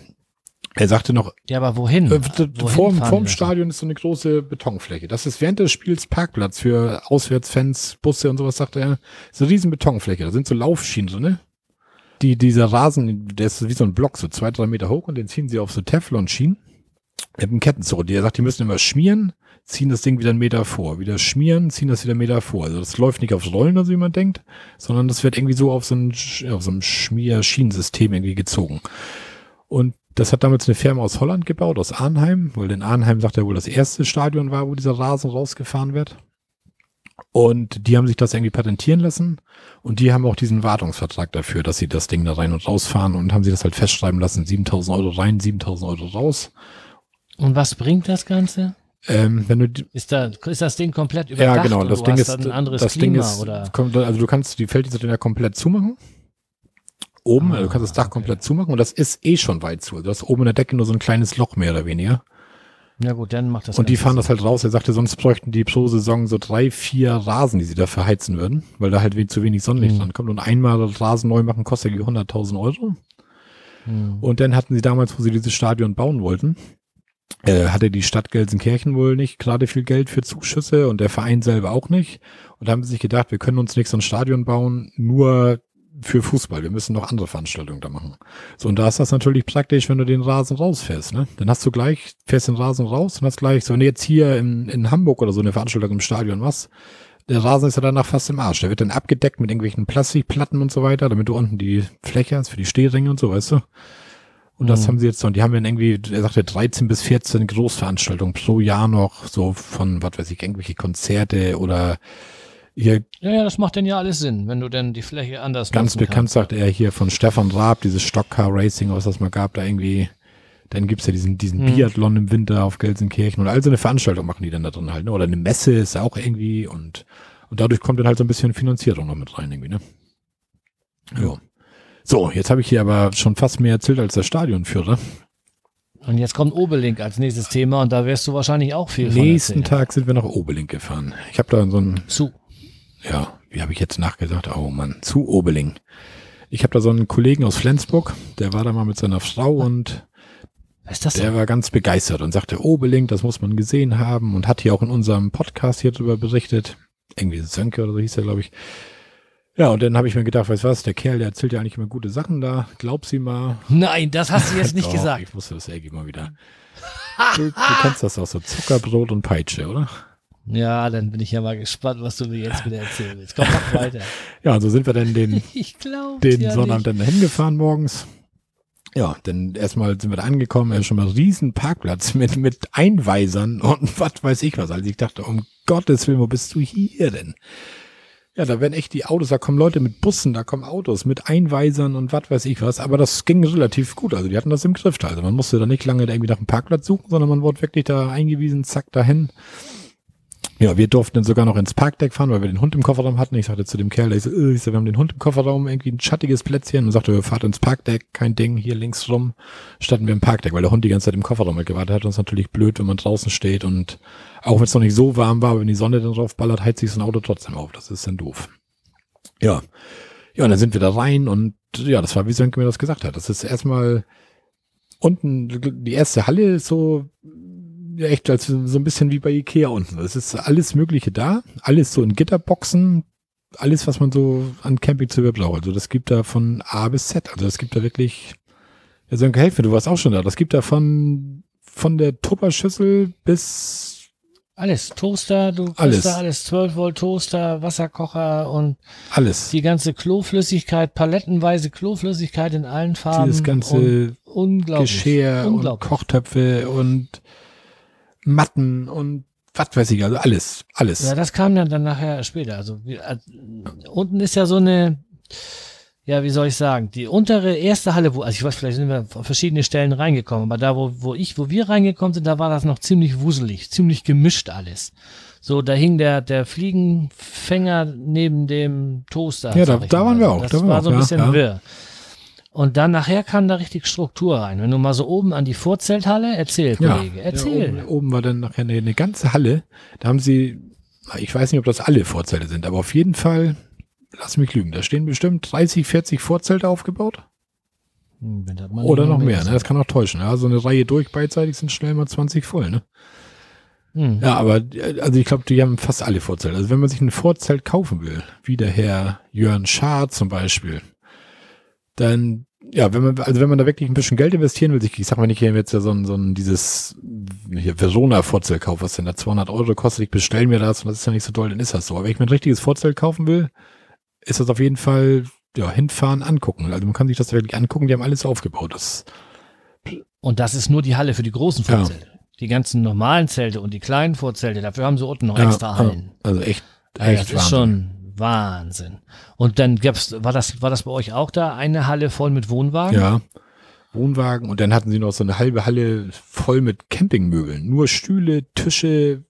Speaker 1: er sagte noch,
Speaker 2: Ja, aber wohin?
Speaker 1: äh,
Speaker 2: wohin
Speaker 1: vorm, vorm? Stadion ist so eine große Betonfläche. Das ist während des Spiels Parkplatz für Auswärtsfans, Busse und sowas, sagte er. ist eine riesen Betonfläche. Da sind so Laufschienen drin. Ne? Die, dieser Rasen, der ist wie so ein Block, so zwei, drei Meter hoch und den ziehen sie auf so Teflon-Schienen mit einem Kettenzug. Die, er sagt, die müssen immer schmieren, ziehen das Ding wieder einen Meter vor. Wieder schmieren, ziehen das wieder einen Meter vor. Also das läuft nicht aufs Rollen, also wie man denkt, sondern das wird irgendwie so auf so ein, auf so einem Schmier-Schienensystem irgendwie gezogen. Und das hat damals eine Firma aus Holland gebaut, aus Arnheim, weil in Arnheim sagt er wohl das erste Stadion war, wo dieser Rasen rausgefahren wird. Und die haben sich das irgendwie patentieren lassen und die haben auch diesen Wartungsvertrag dafür, dass sie das Ding da rein und rausfahren und haben sie das halt festschreiben lassen, 7000 Euro rein, 7000 Euro raus.
Speaker 2: Und was bringt das Ganze?
Speaker 1: Ähm, wenn du,
Speaker 2: Ist, da, ist das Ding komplett überdacht?
Speaker 1: ja genau, das Ding ist,
Speaker 2: ein anderes
Speaker 1: das
Speaker 2: Klima
Speaker 1: Ding ist,
Speaker 2: oder?
Speaker 1: also du kannst die Felddienste ja komplett zumachen. Oben,
Speaker 2: Ah,
Speaker 1: also du kannst das Dach
Speaker 2: okay.
Speaker 1: komplett zumachen und das ist eh schon weit zu. Also du hast oben in der Decke nur so ein kleines Loch mehr oder weniger.
Speaker 2: Ja gut, dann macht das.
Speaker 1: Und die fahren das halt raus. Er sagte, sonst bräuchten die pro Saison so drei, vier Rasen, die sie da verheizen würden, weil da halt zu wenig Sonnenlicht
Speaker 2: Mhm.
Speaker 1: dran kommt. Und einmal Rasen neu machen kostet irgendwie 100.000 Euro.
Speaker 2: Hm.
Speaker 1: Und dann hatten sie damals, wo sie dieses Stadion bauen wollten, hatte die Stadt Gelsenkirchen wohl nicht gerade viel Geld für Zuschüsse und der Verein selber auch nicht. Und da haben sie sich gedacht, wir können uns nicht so ein Stadion bauen, nur für Fußball. Wir müssen noch andere Veranstaltungen da machen. So, und da ist das natürlich praktisch, wenn du den Rasen rausfährst, ne? Dann hast du gleich, fährst den Rasen raus und hast gleich, so wenn du jetzt hier in, in Hamburg oder so eine Veranstaltung im Stadion machst, der Rasen ist ja danach fast im Arsch. Der wird dann abgedeckt mit irgendwelchen Plastikplatten und so weiter, damit du unten die Fläche hast für die Stehringe und so, weißt du? Und das
Speaker 2: Mhm.
Speaker 1: haben sie jetzt so, und die haben dann irgendwie, er sagte 13 bis 14 Großveranstaltungen pro Jahr noch, so von, was weiß ich, irgendwelche Konzerte oder hier
Speaker 2: Ja, ja, das macht denn ja alles Sinn, wenn du denn die Fläche anders
Speaker 1: ganz bekannt sagt er hier von Stefan Raab, dieses Stockcar Racing, was das mal gab, da irgendwie, dann gibt's ja diesen, diesen
Speaker 2: Mhm.
Speaker 1: Biathlon im Winter auf Gelsenkirchen und all so eine Veranstaltung machen die dann da drin halt, ne? Oder eine Messe ist auch irgendwie und, und dadurch kommt dann halt so ein bisschen Finanzierung noch mit rein irgendwie, ne? Ja. So, jetzt habe ich hier aber schon fast mehr erzählt als der Stadionführer.
Speaker 2: Und jetzt kommt Obelink als nächstes Thema und da wirst du wahrscheinlich auch viel
Speaker 1: Nächsten. Tag sind wir nach Obeling gefahren. Ich habe da so ein,
Speaker 2: Zu.
Speaker 1: ja, wie habe ich jetzt nachgesagt? Oh Mann, zu Obeling. Ich habe da so einen Kollegen aus Flensburg, der war da mal mit seiner Frau und
Speaker 2: Was ist das
Speaker 1: der
Speaker 2: denn?
Speaker 1: war ganz begeistert und sagte, Obeling, das muss man gesehen haben und hat hier auch in unserem Podcast hier drüber berichtet. Irgendwie Sönke oder so hieß er, glaube ich. Ja, und dann habe ich mir gedacht, weißt du was, der Kerl, der erzählt ja eigentlich immer gute Sachen da. Glaub sie mal.
Speaker 2: Nein, das hast du jetzt nicht
Speaker 1: Doch,
Speaker 2: gesagt.
Speaker 1: Ich wusste das irgendwie mal wieder. Du, du kennst das auch so, Zuckerbrot und Peitsche, oder?
Speaker 2: Ja, dann bin ich ja mal gespannt, was du mir jetzt wieder erzählen willst. Komm, mach weiter.
Speaker 1: Ja, und so sind wir dann den, den
Speaker 2: ja
Speaker 1: Sonnabend
Speaker 2: nicht.
Speaker 1: dann hingefahren morgens. Ja, denn erstmal sind wir da angekommen, er ist schon mal ein riesen Parkplatz mit, mit Einweisern und was weiß ich was. Also ich dachte, um Gottes Willen, wo bist du hier denn? Ja, da werden echt die Autos, da kommen Leute mit Bussen, da kommen Autos mit Einweisern und was weiß ich was. Aber das ging relativ gut. Also die hatten das im Griff. Also man musste da nicht lange irgendwie nach einem Parkplatz suchen, sondern man wurde wirklich da eingewiesen, zack, dahin. Ja, wir durften dann sogar noch ins Parkdeck fahren, weil wir den Hund im Kofferraum hatten. Ich sagte zu dem Kerl, ich so, äh, ich so, wir haben den Hund im Kofferraum, irgendwie ein schattiges Plätzchen und sagte, wir fahren ins Parkdeck, kein Ding, hier links rum, standen wir im Parkdeck, weil der Hund die ganze Zeit im Kofferraum mitgewartet hat. Und es ist natürlich blöd, wenn man draußen steht und auch wenn es noch nicht so warm war, wenn die Sonne dann drauf ballert, heizt sich so ein Auto trotzdem auf. Das ist dann doof. Ja. Ja, und dann sind wir da rein und ja, das war, wie Sönke mir das gesagt hat. Das ist erstmal unten, die erste Halle ist so echt als so ein bisschen wie bei Ikea unten. Es ist alles Mögliche da, alles so in Gitterboxen, alles, was man so an Campingzubehör braucht. Also das gibt da von A bis Z. Also das gibt da wirklich, ja, Sönke, helfe, du warst auch schon da. Das gibt da von, von der Tupperschüssel bis
Speaker 2: alles, Toaster, du
Speaker 1: Alles.
Speaker 2: da alles, 12 Volt Toaster, Wasserkocher und
Speaker 1: alles.
Speaker 2: die ganze Kloflüssigkeit, palettenweise Kloflüssigkeit in allen Farben.
Speaker 1: Dieses ganze
Speaker 2: und unglaublich.
Speaker 1: Geschirr und
Speaker 2: unglaublich.
Speaker 1: Kochtöpfe und Matten und was weiß ich, also alles, alles.
Speaker 2: Ja, das kam dann, dann nachher später. Also wir, äh, unten ist ja so eine, ja, wie soll ich sagen, die untere erste Halle, wo, also ich weiß, vielleicht sind wir auf verschiedene Stellen reingekommen, aber da, wo, wo ich, wo wir reingekommen sind, da war das noch ziemlich wuselig, ziemlich gemischt alles. So, da hing der, der Fliegenfänger neben dem Toaster.
Speaker 1: Ja, da- da waren wir auch,
Speaker 2: Das
Speaker 1: da waren wir
Speaker 2: war
Speaker 1: auch,
Speaker 2: so ein bisschen
Speaker 1: ja.
Speaker 2: wirr. Und dann nachher kam da richtig Struktur rein. Wenn du mal so oben an die Vorzelthalle, erzähl, Kollege, erzähl.
Speaker 1: Ja, oben, oben war dann nachher eine, eine ganze Halle. Da haben sie, ich weiß nicht, ob das alle Vorzelte sind, aber auf jeden Fall, lass mich lügen, da stehen bestimmt 30, 40 Vorzelte aufgebaut.
Speaker 2: Hm,
Speaker 1: Oder noch mehr, ne? Das kann auch täuschen. Ja, so eine Reihe durch beidseitig sind schnell mal 20 voll, ne?
Speaker 2: Hm.
Speaker 1: Ja, aber also ich glaube, die haben fast alle Vorzelte. Also wenn man sich ein Vorzelt kaufen will, wie der Herr Jörn Schaar zum Beispiel, dann ja, wenn man also wenn man da wirklich ein bisschen Geld investieren will, ich, ich sag mal nicht, hier jetzt ja so ein, so ein dieses hier Verona Vorzelt kaufen, was denn da 200 Euro kostet, ich bestell mir das und das ist ja nicht so toll, dann ist das so. Aber wenn ich mir ein richtiges Vorzelt kaufen will, ist das auf jeden Fall ja hinfahren, angucken. Also man kann sich das wirklich angucken, die haben alles aufgebaut. Das
Speaker 2: Und das ist nur die Halle für die großen
Speaker 1: Ja.
Speaker 2: Vorzelte. Die ganzen normalen Zelte und die kleinen Vorzelte, dafür haben sie unten noch
Speaker 1: ja,
Speaker 2: extra Hallen.
Speaker 1: Also echt,
Speaker 2: Ja,
Speaker 1: echt
Speaker 2: das ist schon Wahnsinn. Und dann gab's, war das, war das bei euch auch da eine Halle voll mit Wohnwagen?
Speaker 1: Ja. Wohnwagen und dann hatten sie noch so eine halbe Halle voll mit Campingmöbeln. Nur Stühle, Tische,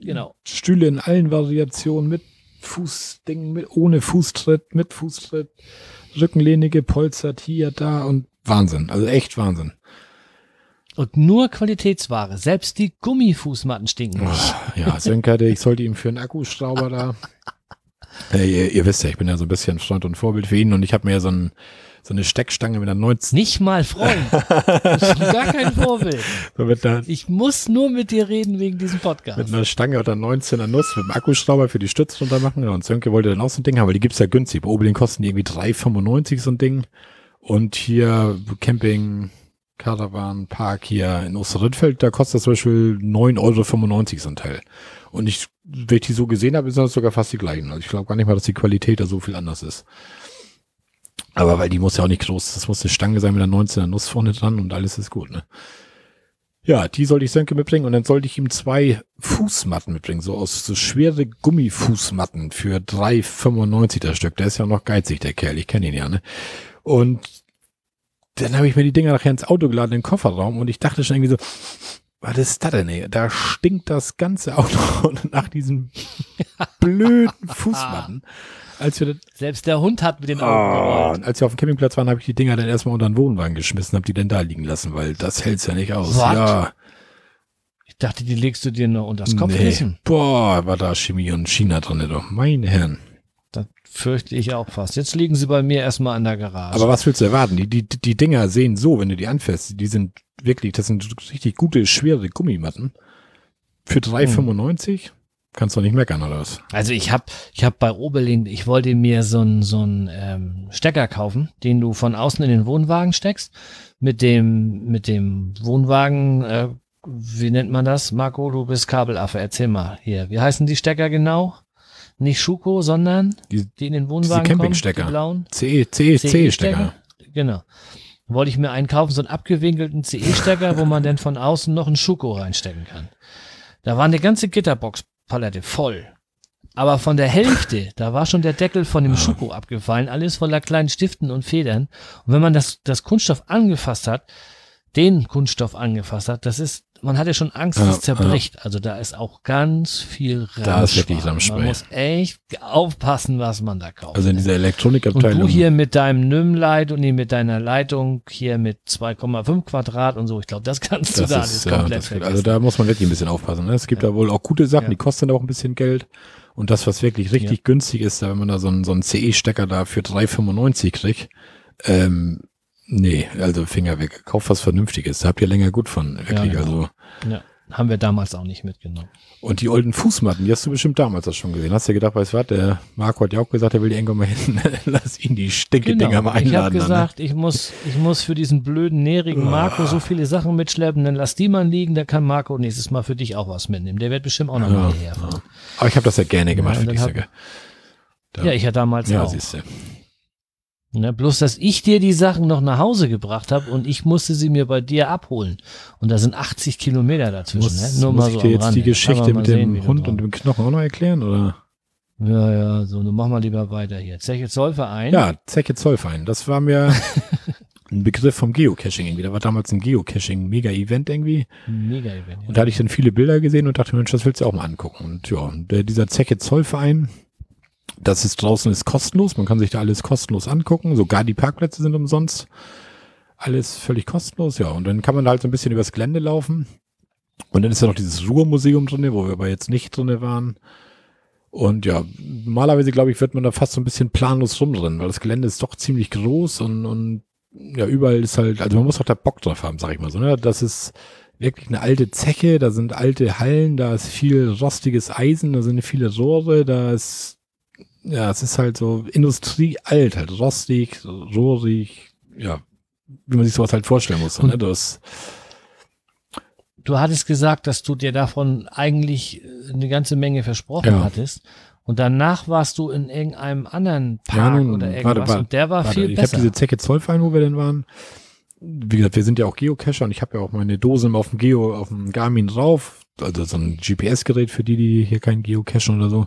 Speaker 2: Genau.
Speaker 1: Stühle in allen Variationen mit Fußdingen, mit ohne Fußtritt, mit Fußtritt, Rückenlehne gepolstert, hier, da und Wahnsinn. Also echt Wahnsinn.
Speaker 2: Und nur Qualitätsware. Selbst die Gummifußmatten stinken nicht.
Speaker 1: Ja, hatte, ich sollte ihm für einen Akkuschrauber da. Äh, ihr, ihr wisst ja, ich bin ja so ein bisschen Freund und Vorbild für ihn und ich habe mir ja so, ein, so eine Steckstange mit einer 19
Speaker 2: Nicht mal Freund. Gar kein Vorbild.
Speaker 1: so einer,
Speaker 2: Ich muss nur mit dir reden wegen diesem Podcast.
Speaker 1: mit einer Stange oder 19er Nuss mit dem Akkuschrauber für die Stütze drunter machen. Ja, und Sönke wollte dann auch so ein Ding haben, weil die gibt's ja günstig. Bei Oberlin kosten die irgendwie 3,95 so ein Ding. Und hier Camping, Caravan, Park hier in Osterrittfeld, da kostet das zum Beispiel 9,95 Euro so ein Teil. Und ich, wenn ich die so gesehen habe, ist das sogar fast die gleichen. Also ich glaube gar nicht mal, dass die Qualität da so viel anders ist. Aber weil die muss ja auch nicht groß, das muss eine Stange sein mit einer 19er Nuss vorne dran und alles ist gut, ne? Ja, die sollte ich Sönke mitbringen und dann sollte ich ihm zwei Fußmatten mitbringen, so aus so schwere Gummifußmatten für 3,95 das Stück. Der ist ja noch geizig, der Kerl, ich kenne ihn ja, ne? Und dann habe ich mir die Dinger nachher ins Auto geladen, in den Kofferraum und ich dachte schon irgendwie so, was ist das denn, ey? Da stinkt das ganze Auto nach diesen blöden Fußmatten. Als wir,
Speaker 2: Selbst der Hund hat mit den Augen
Speaker 1: oh,
Speaker 2: gerollt.
Speaker 1: als wir auf dem Campingplatz waren, habe ich die Dinger dann erstmal unter den Wohnwagen geschmissen, habe die dann da liegen lassen, weil das hält's ja nicht aus.
Speaker 2: What?
Speaker 1: Ja,
Speaker 2: Ich dachte, die legst du dir nur unter das Kopfkissen.
Speaker 1: Boah, war da Chemie und China drin, doch. Meine Herren.
Speaker 2: Das fürchte ich auch fast. Jetzt liegen sie bei mir erstmal an der Garage.
Speaker 1: Aber was willst du erwarten? Die, die, die Dinger sehen so, wenn du die anfährst, die sind wirklich, das sind richtig gute, schwere Gummimatten. Für 3,95 kannst du nicht meckern, oder was?
Speaker 2: Also ich habe ich hab bei Oberlin, ich wollte mir so einen so einen, ähm, Stecker kaufen, den du von außen in den Wohnwagen steckst. Mit dem, mit dem Wohnwagen, äh, wie nennt man das? Marco, du bist Kabelaffe, erzähl mal hier. Wie heißen die Stecker genau? Nicht Schuko, sondern
Speaker 1: Die-
Speaker 2: die in den Wohnwagen
Speaker 1: Campingstecker.
Speaker 2: kommen, die blauen.
Speaker 1: CE, CE, CE-Stecker.
Speaker 2: Genau. Wollte ich mir einen kaufen, so einen abgewinkelten CE-Stecker, wo man dann von außen noch einen Schuko reinstecken kann. Da war eine ganze Gitterbox-Palette voll. Aber von der Hälfte, da war schon der Deckel von dem Schuko abgefallen, alles voller kleinen Stiften und Federn. Und wenn man das, das Kunststoff angefasst hat, den Kunststoff angefasst hat, das ist man hatte schon Angst, dass es zerbricht. Ja. Also da ist auch ganz viel
Speaker 1: Ramschwein. Da ist wirklich Ramschwein.
Speaker 2: Man muss echt aufpassen, was man da kauft.
Speaker 1: Also in dieser Elektronikabteilung.
Speaker 2: Und du hier mit deinem NIM-Leit und mit deiner Leitung hier mit 2,5 Quadrat und so, ich glaube, das kannst das du da ist, alles komplett
Speaker 1: ja, Also da muss man wirklich ein bisschen aufpassen. Ne? Es gibt ja. da wohl auch gute Sachen, die kosten auch ein bisschen Geld. Und das, was wirklich richtig günstig ist, wenn man da so einen, so einen CE-Stecker da für 3,95 kriegt, ähm, Nee, also Finger weg. Kauf was Vernünftiges. Da habt ihr länger gut von. Wirklich, ja, genau. also.
Speaker 2: Ja, haben wir damals auch nicht mitgenommen.
Speaker 1: Und die alten Fußmatten, die hast du bestimmt damals auch schon gesehen. Hast du gedacht, weißt du was, der Marco hat ja auch gesagt, er will die irgendwann mal hin. Lass ihn die stinke genau. Dinger mal einladen.
Speaker 2: Ich habe gesagt, dann, ne? ich muss, ich muss für diesen blöden, nährigen oh. Marco so viele Sachen mitschleppen, dann lass die mal liegen, da kann Marco nächstes Mal für dich auch was mitnehmen. Der wird bestimmt auch noch ja, mal hierher
Speaker 1: ja. Aber ich habe das ja gerne gemacht ja, für dich, hab,
Speaker 2: Ja, ich ja damals
Speaker 1: ja,
Speaker 2: auch.
Speaker 1: Siehst du.
Speaker 2: Ne, bloß, dass ich dir die Sachen noch nach Hause gebracht habe und ich musste sie mir bei dir abholen. Und da sind 80 Kilometer dazwischen.
Speaker 1: Muss, ne? Nur muss mal so ich dir jetzt Rande. die Geschichte mit dem Hund und dem Knochen auch noch erklären, oder?
Speaker 2: Ja, ja, so, nun mach mal lieber weiter hier. Zeche Zollverein.
Speaker 1: Ja, Zeche Zollverein. Das war mir ein Begriff vom Geocaching irgendwie. Da war damals ein Geocaching-Mega-Event irgendwie. Mega-Event, ja. Und da hatte ich dann viele Bilder gesehen und dachte, Mensch, das willst du auch mal angucken. Und ja, der, dieser Zeche Zollverein, das ist draußen ist kostenlos. Man kann sich da alles kostenlos angucken. Sogar die Parkplätze sind umsonst. Alles völlig kostenlos, ja. Und dann kann man halt so ein bisschen übers Gelände laufen. Und dann ist ja noch dieses Ruhrmuseum drin, wo wir aber jetzt nicht drin waren. Und ja, normalerweise, glaube ich, wird man da fast so ein bisschen planlos rumrennen, weil das Gelände ist doch ziemlich groß und, und ja, überall ist halt, also man muss auch da Bock drauf haben, sag ich mal so, ne? Das ist wirklich eine alte Zeche, da sind alte Hallen, da ist viel rostiges Eisen, da sind viele Rohre, da ist ja, es ist halt so Industrie alt, halt rostig, rohrig, ja, wie man sich sowas halt vorstellen muss. Ne? Das,
Speaker 2: du hattest gesagt, dass du dir davon eigentlich eine ganze Menge versprochen ja. hattest. Und danach warst du in irgendeinem anderen Park ja, nun, oder irgendwas warte, warte, und der war warte, viel
Speaker 1: ich
Speaker 2: besser.
Speaker 1: Ich habe diese Zecke Zollverein, wo wir denn waren. Wie gesagt, wir sind ja auch Geocacher und ich habe ja auch meine Dose auf dem Geo, auf dem Garmin drauf. Also so ein GPS-Gerät für die, die hier kein Geocachen oder so.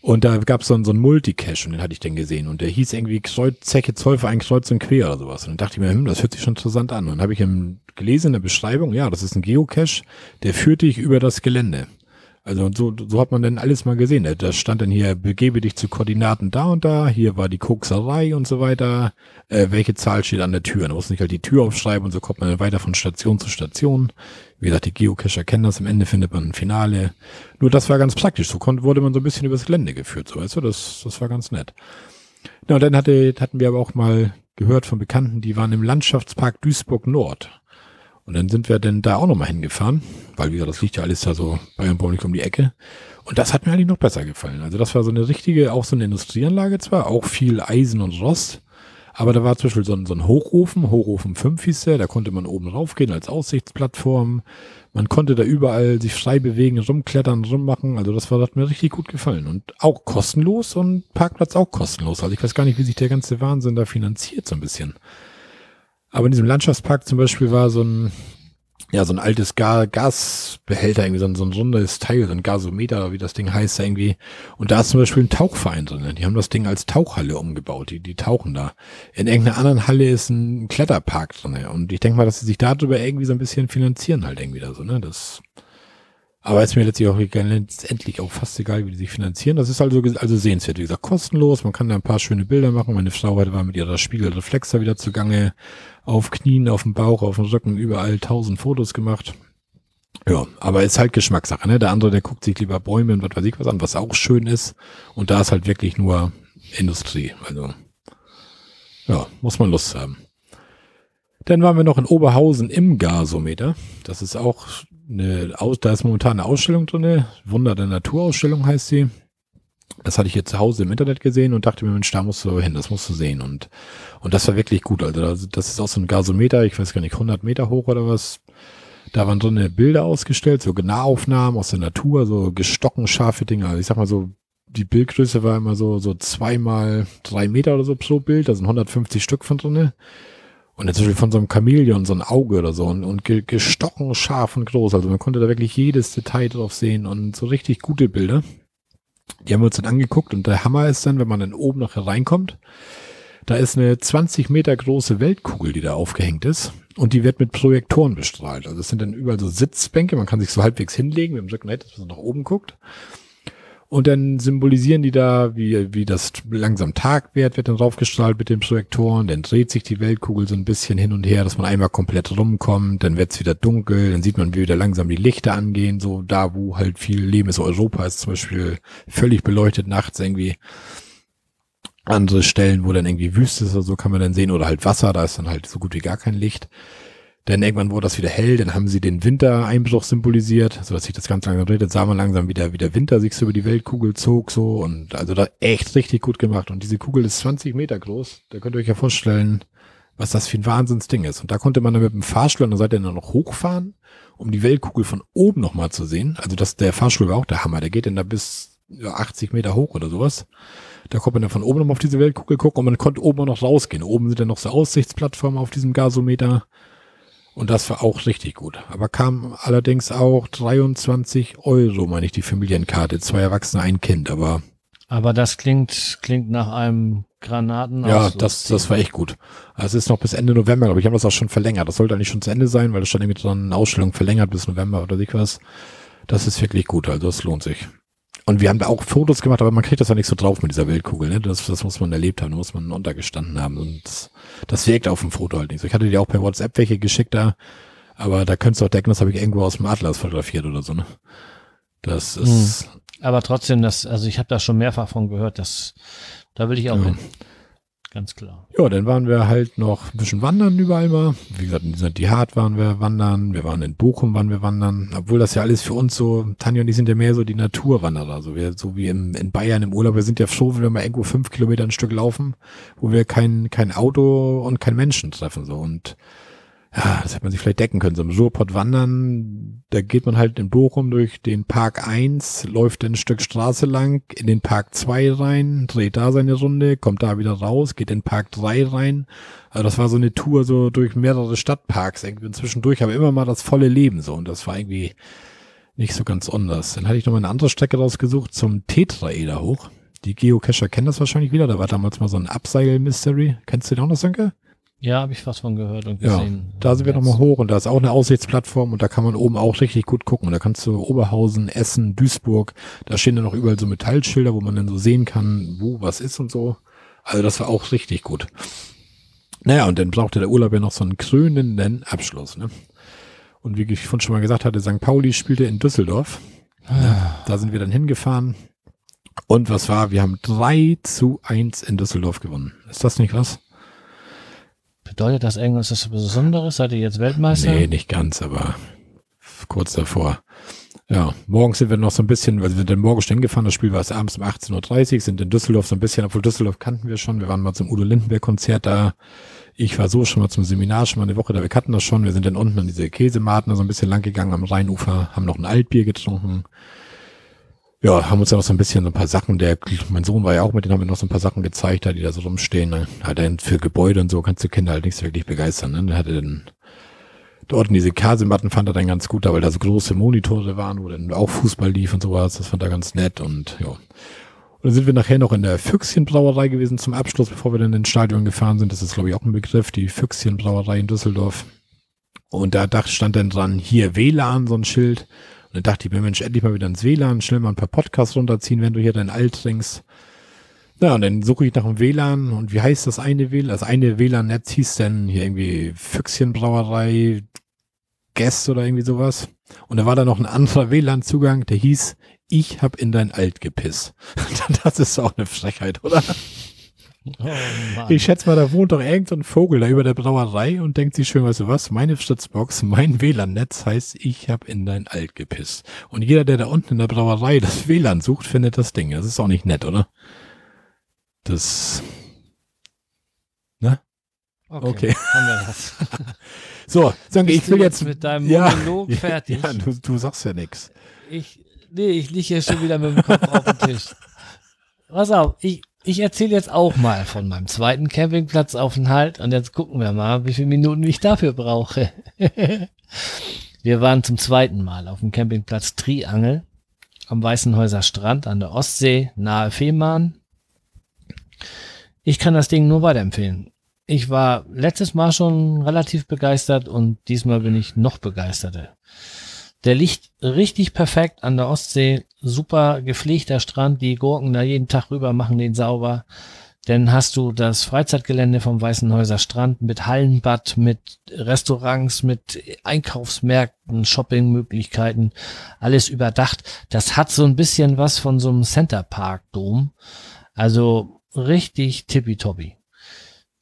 Speaker 1: Und da gab es so, so einen Multicache und den hatte ich dann gesehen. Und der hieß irgendwie Kreuz, Zecke Zollverein Kreuz und Quer oder sowas. Und dann dachte ich mir, hm, das hört sich schon interessant an. Und dann habe ich gelesen in der Beschreibung, ja, das ist ein Geocache, der führt dich über das Gelände. Also so, so hat man dann alles mal gesehen. Da stand dann hier, begebe dich zu Koordinaten da und da, hier war die Kokserei und so weiter. Äh, welche Zahl steht an der Tür? Da muss nicht halt die Tür aufschreiben und so kommt man dann weiter von Station zu Station. Wie gesagt, die Geocacher kennen das, am Ende findet man ein Finale. Nur das war ganz praktisch. So konnte, wurde man so ein bisschen übers Gelände geführt, so weißt du, das, das war ganz nett. Ja, und dann hatte, hatten wir aber auch mal gehört von Bekannten, die waren im Landschaftspark Duisburg Nord. Und dann sind wir dann da auch nochmal hingefahren, weil wieder das liegt ja alles da so Bayern nicht um die Ecke. Und das hat mir eigentlich noch besser gefallen. Also das war so eine richtige, auch so eine Industrieanlage zwar, auch viel Eisen und Rost. Aber da war zum Beispiel so ein, so ein Hochofen, Hochofen 5 hieß der, da konnte man oben raufgehen als Aussichtsplattform. Man konnte da überall sich frei bewegen, rumklettern, rummachen. Also das war, das hat mir richtig gut gefallen. Und auch kostenlos und Parkplatz auch kostenlos. Also ich weiß gar nicht, wie sich der ganze Wahnsinn da finanziert so ein bisschen. Aber in diesem Landschaftspark zum Beispiel war so ein, ja, so ein altes Ga Gasbehälter, irgendwie so ein, so ein rundes Teil, so ein Gasometer, wie das Ding heißt, irgendwie. Und da ist zum Beispiel ein Tauchverein drin. Die haben das Ding als Tauchhalle umgebaut. Die, die tauchen da. In irgendeiner anderen Halle ist ein Kletterpark drin. Und ich denke mal, dass sie sich darüber irgendwie so ein bisschen finanzieren halt irgendwie da so, ne? Das, aber ist mir letztlich auch letztendlich auch fast egal, wie die sich finanzieren. Das ist also, also sehenswert. Wie gesagt, kostenlos. Man kann da ein paar schöne Bilder machen. Meine Frau heute war mit ihrer Spiegelreflexer wieder zugange. Auf Knien, auf dem Bauch, auf dem Rücken, überall tausend Fotos gemacht. Ja, aber ist halt Geschmackssache, ne? Der andere, der guckt sich lieber Bäume und was weiß ich was an, was auch schön ist. Und da ist halt wirklich nur Industrie. Also, ja, muss man Lust haben. Dann waren wir noch in Oberhausen im Gasometer. Das ist auch eine, da ist momentan eine Ausstellung drin, Wunder der Naturausstellung heißt sie. Das hatte ich jetzt zu Hause im Internet gesehen und dachte mir, Mensch, da musst du hin, das musst du sehen. Und, und das war wirklich gut. Also das ist auch so ein Gasometer, ich weiß gar nicht, 100 Meter hoch oder was. Da waren drin Bilder ausgestellt, so Genahaufnahmen aus der Natur, so gestocken scharfe Dinge. Also ich sag mal so, die Bildgröße war immer so, so zweimal drei Meter oder so pro Bild, da sind 150 Stück von drinne. Und Beispiel von so einem Chamäleon so ein Auge oder so und, und gestochen scharf und groß. Also man konnte da wirklich jedes Detail drauf sehen und so richtig gute Bilder. Die haben wir uns dann angeguckt und der Hammer ist dann, wenn man dann oben noch hereinkommt, da ist eine 20 Meter große Weltkugel, die da aufgehängt ist und die wird mit Projektoren bestrahlt. Also es sind dann überall so Sitzbänke, man kann sich so halbwegs hinlegen mit dem Rücken, dass man nach oben guckt. Und dann symbolisieren die da, wie, wie das langsam Tag wird, wird dann draufgestrahlt mit den Projektoren. Dann dreht sich die Weltkugel so ein bisschen hin und her, dass man einmal komplett rumkommt. Dann wird's wieder dunkel. Dann sieht man, wie wieder langsam die Lichter angehen. So da, wo halt viel Leben ist. Europa ist zum Beispiel völlig beleuchtet nachts irgendwie. Andere Stellen, wo dann irgendwie Wüste ist oder so, kann man dann sehen. Oder halt Wasser, da ist dann halt so gut wie gar kein Licht. Dann irgendwann wurde das wieder hell, dann haben sie den Wintereinbruch symbolisiert, so dass sich das ganz langsam dreht. Jetzt sah man langsam wieder, wie der Winter sich so über die Weltkugel zog, so. Und also da echt richtig gut gemacht. Und diese Kugel ist 20 Meter groß. Da könnt ihr euch ja vorstellen, was das für ein Wahnsinnsding ist. Und da konnte man dann mit dem Fahrstuhl an der Seite dann noch hochfahren, um die Weltkugel von oben nochmal zu sehen. Also das, der Fahrstuhl war auch der Hammer. Der geht dann da bis ja, 80 Meter hoch oder sowas. Da konnte man dann von oben nochmal auf diese Weltkugel gucken und man konnte oben auch noch rausgehen. Oben sind dann noch so Aussichtsplattformen auf diesem Gasometer. Und das war auch richtig gut. Aber kam allerdings auch 23 Euro, meine ich, die Familienkarte. Zwei Erwachsene, ein Kind, aber.
Speaker 2: Aber das klingt, klingt nach einem Granaten.
Speaker 1: Ja, das, das war echt gut. Also es ist noch bis Ende November, glaube ich. haben das auch schon verlängert. Das sollte eigentlich schon zu Ende sein, weil das stand irgendwie dran, eine Ausstellung verlängert bis November oder sich was. Das ist wirklich gut, also das lohnt sich. Und wir haben da auch Fotos gemacht, aber man kriegt das ja nicht so drauf mit dieser Weltkugel. Ne? Das, das muss man erlebt haben, da muss man untergestanden haben. Und das, das wirkt auf dem Foto halt nicht so. Ich hatte dir auch per WhatsApp welche geschickt da, aber da könntest du auch denken, das habe ich irgendwo aus dem Atlas fotografiert oder so. Ne? Das ist. Hm.
Speaker 2: Aber trotzdem, das, also ich habe da schon mehrfach von gehört, dass da will ich auch ja. hin. Ganz klar.
Speaker 1: Ja, dann waren wir halt noch ein bisschen wandern überall mal. Wie gesagt, in dieser Dihad waren wir wandern. Wir waren in Bochum, waren wir wandern. Obwohl das ja alles für uns so, Tanja und ich sind ja mehr so die Naturwanderer. So, wir, so wie im, in Bayern im Urlaub. Wir sind ja froh, wenn wir mal irgendwo fünf Kilometer ein Stück laufen, wo wir kein, kein Auto und kein Menschen treffen. So. Und ja, das hätte man sich vielleicht decken können. So im Ruhrpott wandern, da geht man halt in Bochum durch den Park 1, läuft ein Stück Straße lang, in den Park 2 rein, dreht da seine Runde, kommt da wieder raus, geht in Park 3 rein. Also das war so eine Tour so durch mehrere Stadtparks irgendwie zwischendurch, aber immer mal das volle Leben so und das war irgendwie nicht so ganz anders. Dann hatte ich noch mal eine andere Strecke rausgesucht zum Tetraeder hoch. Die Geocacher kennen das wahrscheinlich wieder, da war damals mal so ein Abseil-Mystery. Kennst du den auch noch, Sönke?
Speaker 2: Ja, habe ich fast von gehört und
Speaker 1: gesehen. Ja, da sind wir nochmal hoch und da ist auch eine Aussichtsplattform und da kann man oben auch richtig gut gucken. Und da kannst du Oberhausen, Essen, Duisburg, da stehen dann noch überall so Metallschilder, wo man dann so sehen kann, wo was ist und so. Also das war auch richtig gut. Naja, und dann brauchte der Urlaub ja noch so einen krönenden Abschluss. Ne? Und wie ich schon mal gesagt hatte, St. Pauli spielte in Düsseldorf. Ah. Da sind wir dann hingefahren. Und was war? Wir haben drei zu eins in Düsseldorf gewonnen. Ist das nicht was?
Speaker 2: Bedeutet das irgendwas das Besonderes? Seid ihr jetzt Weltmeister?
Speaker 1: Nee, nicht ganz, aber kurz davor. Ja, morgens sind wir noch so ein bisschen, weil wir sind dann morgen schon hingefahren, das Spiel war es abends um 18.30 Uhr, sind in Düsseldorf so ein bisschen, obwohl Düsseldorf kannten wir schon, wir waren mal zum Udo Lindenberg Konzert da, ich war so schon mal zum Seminar, schon mal eine Woche da, wir kannten das schon, wir sind dann unten an diese Käsematen so ein bisschen lang gegangen am Rheinufer, haben noch ein Altbier getrunken, ja, haben uns ja noch so ein bisschen so ein paar Sachen, der, mein Sohn war ja auch mit denen haben wir noch so ein paar Sachen gezeigt, die da so rumstehen. Ne? Hat er für Gebäude und so kannst du Kinder halt nicht so wirklich begeistern. Ne? Der hatte dann dort in diese Kasematten fand er dann ganz gut, weil da so große Monitore waren, wo dann auch Fußball lief und sowas. Das fand er ganz nett und ja. Und dann sind wir nachher noch in der Füchschenbrauerei gewesen zum Abschluss, bevor wir dann ins Stadion gefahren sind. Das ist, glaube ich, auch ein Begriff, die Füchschenbrauerei in Düsseldorf. Und da stand dann dran, hier WLAN, so ein Schild. Und dann dachte ich mir, Mensch, endlich mal wieder ins WLAN, schnell mal ein paar Podcasts runterziehen, wenn du hier dein Alt trinkst. Ja, und dann suche ich nach dem WLAN und wie heißt das eine WLAN? Das eine WLAN-Netz hieß dann hier irgendwie Füchschenbrauerei, Guest oder irgendwie sowas. Und da war da noch ein anderer WLAN-Zugang, der hieß, ich hab in dein Alt gepisst. das ist auch eine Frechheit, oder? Oh, ich schätze mal, da wohnt doch irgendein Vogel da über der Brauerei und denkt sich schön, weißt du was, meine Fritzbox, mein WLAN-Netz heißt, ich habe in dein Alt gepisst. Und jeder, der da unten in der Brauerei das WLAN sucht, findet das Ding. Das ist auch nicht nett, oder? Das. Ne?
Speaker 2: Okay. okay. Haben wir das.
Speaker 1: so, sagen ich will jetzt
Speaker 2: mit deinem Monolog
Speaker 1: ja,
Speaker 2: fertig.
Speaker 1: Ja, du, du sagst ja nichts.
Speaker 2: Ich, nee, ich liege hier schon wieder mit dem Kopf auf dem Tisch. Pass auf, ich, ich erzähle jetzt auch mal von meinem zweiten Campingplatzaufenthalt und jetzt gucken wir mal, wie viele Minuten ich dafür brauche. wir waren zum zweiten Mal auf dem Campingplatz Triangel am Weißenhäuser Strand an der Ostsee nahe Fehmarn. Ich kann das Ding nur weiterempfehlen. Ich war letztes Mal schon relativ begeistert und diesmal bin ich noch begeisterter. Der liegt richtig perfekt an der Ostsee, super gepflegter Strand, die Gurken da jeden Tag rüber machen den sauber. Dann hast du das Freizeitgelände vom Weißenhäuser Strand mit Hallenbad, mit Restaurants, mit Einkaufsmärkten, Shoppingmöglichkeiten, alles überdacht. Das hat so ein bisschen was von so einem Center Park Dom. Also richtig tippitoppi.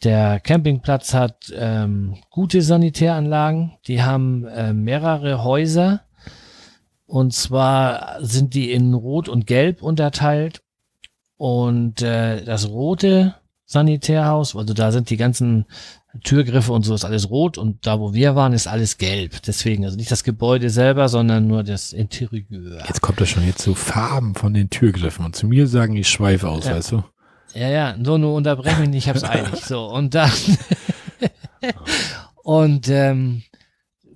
Speaker 2: Der Campingplatz hat ähm, gute Sanitäranlagen. Die haben äh, mehrere Häuser. Und zwar sind die in Rot und Gelb unterteilt. Und äh, das rote Sanitärhaus, also da sind die ganzen Türgriffe und so ist alles rot und da, wo wir waren, ist alles gelb. Deswegen, also nicht das Gebäude selber, sondern nur das Interieur.
Speaker 1: Jetzt kommt das schon jetzt zu Farben von den Türgriffen und zu mir sagen die Schweife aus, ja. weißt du?
Speaker 2: Ja, ja, so nur unterbreche mich nicht, ich hab's eilig. So, und dann und ähm,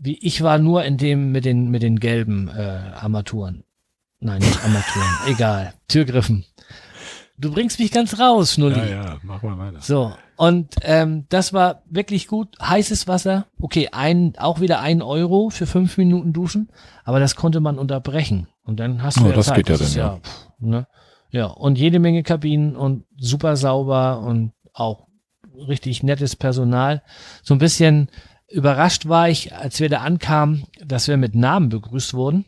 Speaker 2: wie ich war nur in dem mit den mit den gelben äh, Armaturen. Nein, nicht Armaturen, egal. Türgriffen. Du bringst mich ganz raus, Schnulli.
Speaker 1: Ja, ja, mach mal weiter.
Speaker 2: So, und ähm, das war wirklich gut. Heißes Wasser, okay, ein, auch wieder ein Euro für fünf Minuten duschen, aber das konnte man unterbrechen. Und dann hast du
Speaker 1: oh,
Speaker 2: ja
Speaker 1: das
Speaker 2: Zeit.
Speaker 1: geht ja
Speaker 2: das
Speaker 1: dann,
Speaker 2: ja. Pff, ne? Ja, und jede Menge Kabinen und super sauber und auch richtig nettes Personal. So ein bisschen überrascht war ich, als wir da ankamen, dass wir mit Namen begrüßt wurden.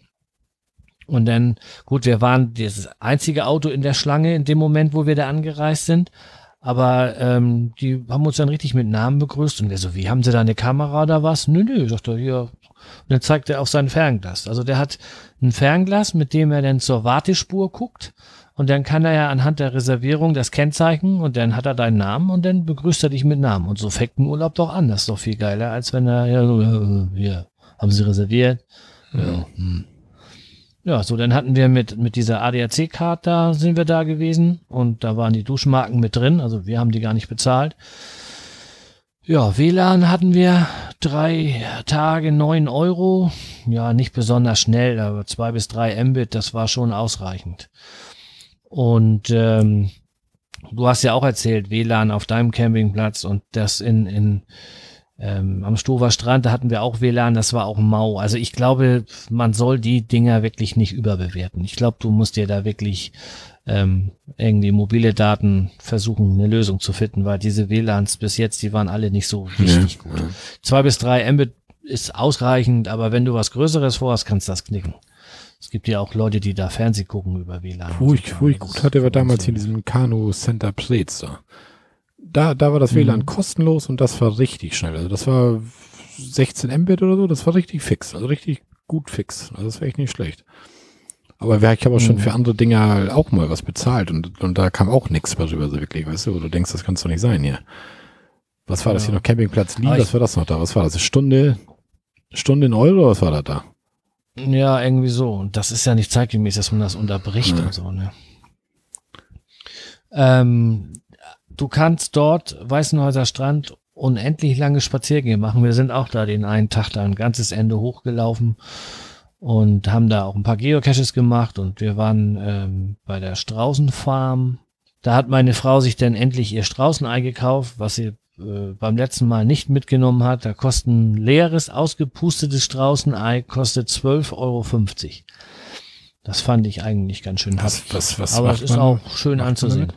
Speaker 2: Und dann, gut, wir waren das einzige Auto in der Schlange in dem Moment, wo wir da angereist sind. Aber ähm, die haben uns dann richtig mit Namen begrüßt. Und der so, wie, haben sie da eine Kamera oder was? Nö, nö, sagt er, hier. Und dann zeigt er auf sein Fernglas. Also der hat ein Fernglas, mit dem er dann zur Wartespur guckt und dann kann er ja anhand der Reservierung das Kennzeichen und dann hat er deinen Namen und dann begrüßt er dich mit Namen. Und so fängt ein Urlaub doch an. Das ist doch viel geiler, als wenn er, ja, so, hier, haben Sie reserviert? Ja. Hm. Ja, so, dann hatten wir mit, mit dieser ADAC-Card da, sind wir da gewesen und da waren die Duschmarken mit drin, also wir haben die gar nicht bezahlt. Ja, WLAN hatten wir drei Tage, neun Euro. Ja, nicht besonders schnell, aber zwei bis drei Mbit, das war schon ausreichend. Und ähm, du hast ja auch erzählt, WLAN auf deinem Campingplatz und das in, in ähm, am Stover Strand, da hatten wir auch WLAN, das war auch mau. Also ich glaube, man soll die Dinger wirklich nicht überbewerten. Ich glaube, du musst dir da wirklich ähm, irgendwie mobile Daten versuchen, eine Lösung zu finden, weil diese WLANs bis jetzt, die waren alle nicht so richtig ja, gut. Ja. Zwei bis drei Mbit ist ausreichend, aber wenn du was Größeres vorhast, kannst du das knicken. Es gibt ja auch Leute, die da Fernseh gucken über WLAN.
Speaker 1: Furcht, furcht gut hatte wir damals hier in diesem Kano Center Plates da. Da, war das WLAN mhm. kostenlos und das war richtig schnell. Also das war 16 Mbit oder so, das war richtig fix. Also richtig gut fix. Also das war echt nicht schlecht. Aber ich habe auch schon mhm. für andere Dinge auch mal was bezahlt und, und da kam auch nichts mehr rüber, so wirklich, weißt du, wo du denkst, das kannst doch nicht sein hier. Was war ja. das hier noch? Campingplatz Lee, was war das noch da? Was war das? Stunde, Stunde in Euro was war das da?
Speaker 2: Ja, irgendwie so. Und das ist ja nicht zeitgemäß, dass man das unterbricht ja. und so, ne? Ähm, du kannst dort Weißenhäuser Strand unendlich lange Spaziergänge machen. Wir sind auch da den einen Tag da ein ganzes Ende hochgelaufen und haben da auch ein paar Geocaches gemacht und wir waren ähm, bei der Straußenfarm. Da hat meine Frau sich dann endlich ihr Straußenei gekauft, was sie äh, beim letzten Mal nicht mitgenommen hat. Da kostet ein leeres, ausgepustetes Straußenei kostet 12,50 Euro. Das fand ich eigentlich ganz schön
Speaker 1: was, was, was
Speaker 2: Aber es ist auch schön anzusehen.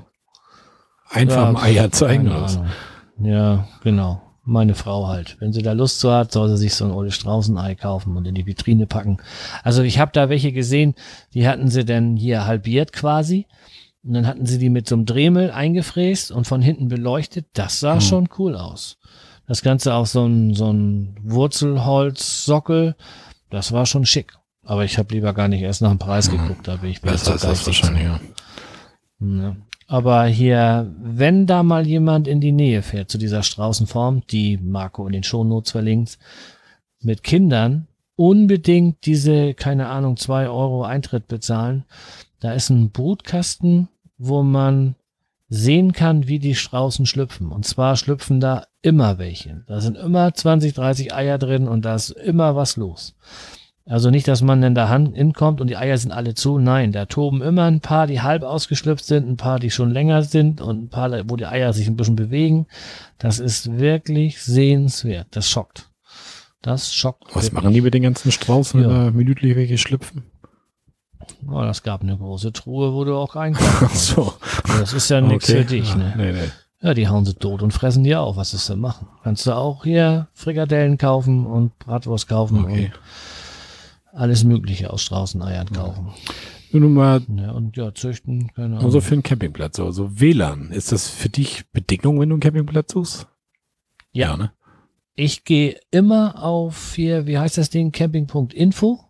Speaker 1: Einfach ja, Eier zeigen oder
Speaker 2: Ja, genau. Meine Frau halt. Wenn sie da Lust zu hat, soll sie sich so ein Ole Straußenei kaufen und in die Vitrine packen. Also ich habe da welche gesehen, die hatten sie denn hier halbiert quasi. Und dann hatten sie die mit so einem Dremel eingefräst und von hinten beleuchtet. Das sah hm. schon cool aus. Das Ganze auf so ein, so ein Wurzelholzsockel. Das war schon schick. Aber ich habe lieber gar nicht erst nach dem Preis hm. geguckt. Da bin ich
Speaker 1: besser als das wahrscheinlich, ja.
Speaker 2: ja. Aber hier, wenn da mal jemand in die Nähe fährt zu dieser Straußenform, die Marco in den Shownotes verlinkt, mit Kindern unbedingt diese, keine Ahnung, zwei Euro Eintritt bezahlen. Da ist ein Brutkasten, wo man sehen kann, wie die Straußen schlüpfen. Und zwar schlüpfen da immer welche. Da sind immer 20, 30 Eier drin und da ist immer was los. Also nicht, dass man in der Hand hinkommt und die Eier sind alle zu. Nein, da toben immer ein paar, die halb ausgeschlüpft sind, ein paar, die schon länger sind und ein paar, wo die Eier sich ein bisschen bewegen. Das ist wirklich sehenswert. Das schockt. Das schockt.
Speaker 1: Was wirklich. machen die mit den ganzen Straußen, ja. wenn da minütlich welche schlüpfen?
Speaker 2: Oh, das gab eine große Truhe, wo du auch reinkaufen Ach so. Das ist ja nichts okay. für dich, ne? Nee, nee. Ja, die hauen sie tot und fressen die auch. Was ist denn machen? Kannst du auch hier Frikadellen kaufen und Bratwurst kaufen okay. und alles Mögliche aus Straußeneiern kaufen.
Speaker 1: Ja. Nur mal.
Speaker 2: Ja, und ja, züchten,
Speaker 1: keine Ahnung. Also für einen Campingplatz, also WLAN. Ist das für dich Bedingung, wenn du einen Campingplatz suchst?
Speaker 2: Ja. ja ne? Ich gehe immer auf hier, wie heißt das Ding? Camping.info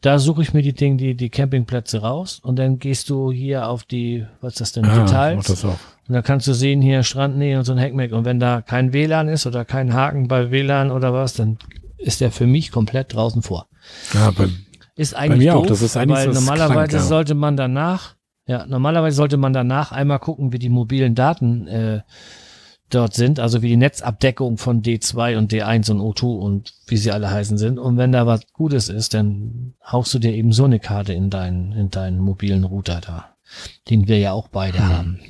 Speaker 2: da suche ich mir die Dinge, die, die Campingplätze raus und dann gehst du hier auf die, was ist das denn, ah, Details. Das auch. Und da kannst du sehen, hier Strandnähe und so ein Heckmeck. Und wenn da kein WLAN ist oder kein Haken bei WLAN oder was, dann ist der für mich komplett draußen vor.
Speaker 1: Ja, bei,
Speaker 2: ist eigentlich bei mir
Speaker 1: doof, auch. Das ist eigentlich
Speaker 2: weil normalerweise krank, ja. sollte man danach, ja, normalerweise sollte man danach einmal gucken, wie die mobilen Daten äh, dort sind, also wie die Netzabdeckung von D2 und D1 und O2 und wie sie alle heißen sind. Und wenn da was Gutes ist, dann haust du dir eben so eine Karte in deinen, in deinen mobilen Router da, den wir ja auch beide hm. haben.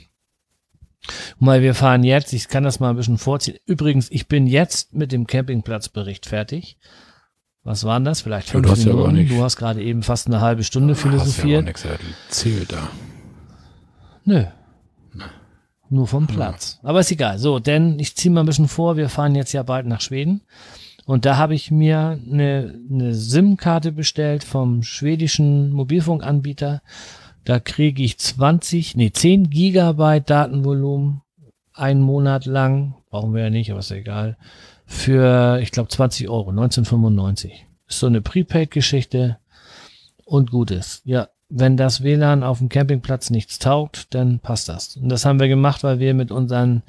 Speaker 2: Mal, wir fahren jetzt, ich kann das mal ein bisschen vorziehen. Übrigens, ich bin jetzt mit dem Campingplatzbericht fertig. Was waren das? Vielleicht fünf
Speaker 1: ja, du
Speaker 2: Minuten.
Speaker 1: Ja
Speaker 2: du hast gerade eben fast eine halbe Stunde philosophiert.
Speaker 1: Hast ja erzählt da.
Speaker 2: Nö, nur vom Platz. Ja. Aber ist egal. So, denn ich ziehe mal ein bisschen vor, wir fahren jetzt ja bald nach Schweden. Und da habe ich mir eine, eine SIM-Karte bestellt vom schwedischen Mobilfunkanbieter. Da kriege ich 20, nee, 10 Gigabyte Datenvolumen einen Monat lang. Brauchen wir ja nicht, aber ist egal. Für, ich glaube, 20 Euro, 1995. Ist so eine Prepaid-Geschichte und gut ist. Ja, wenn das WLAN auf dem Campingplatz nichts taugt, dann passt das. Und das haben wir gemacht, weil wir mit unseren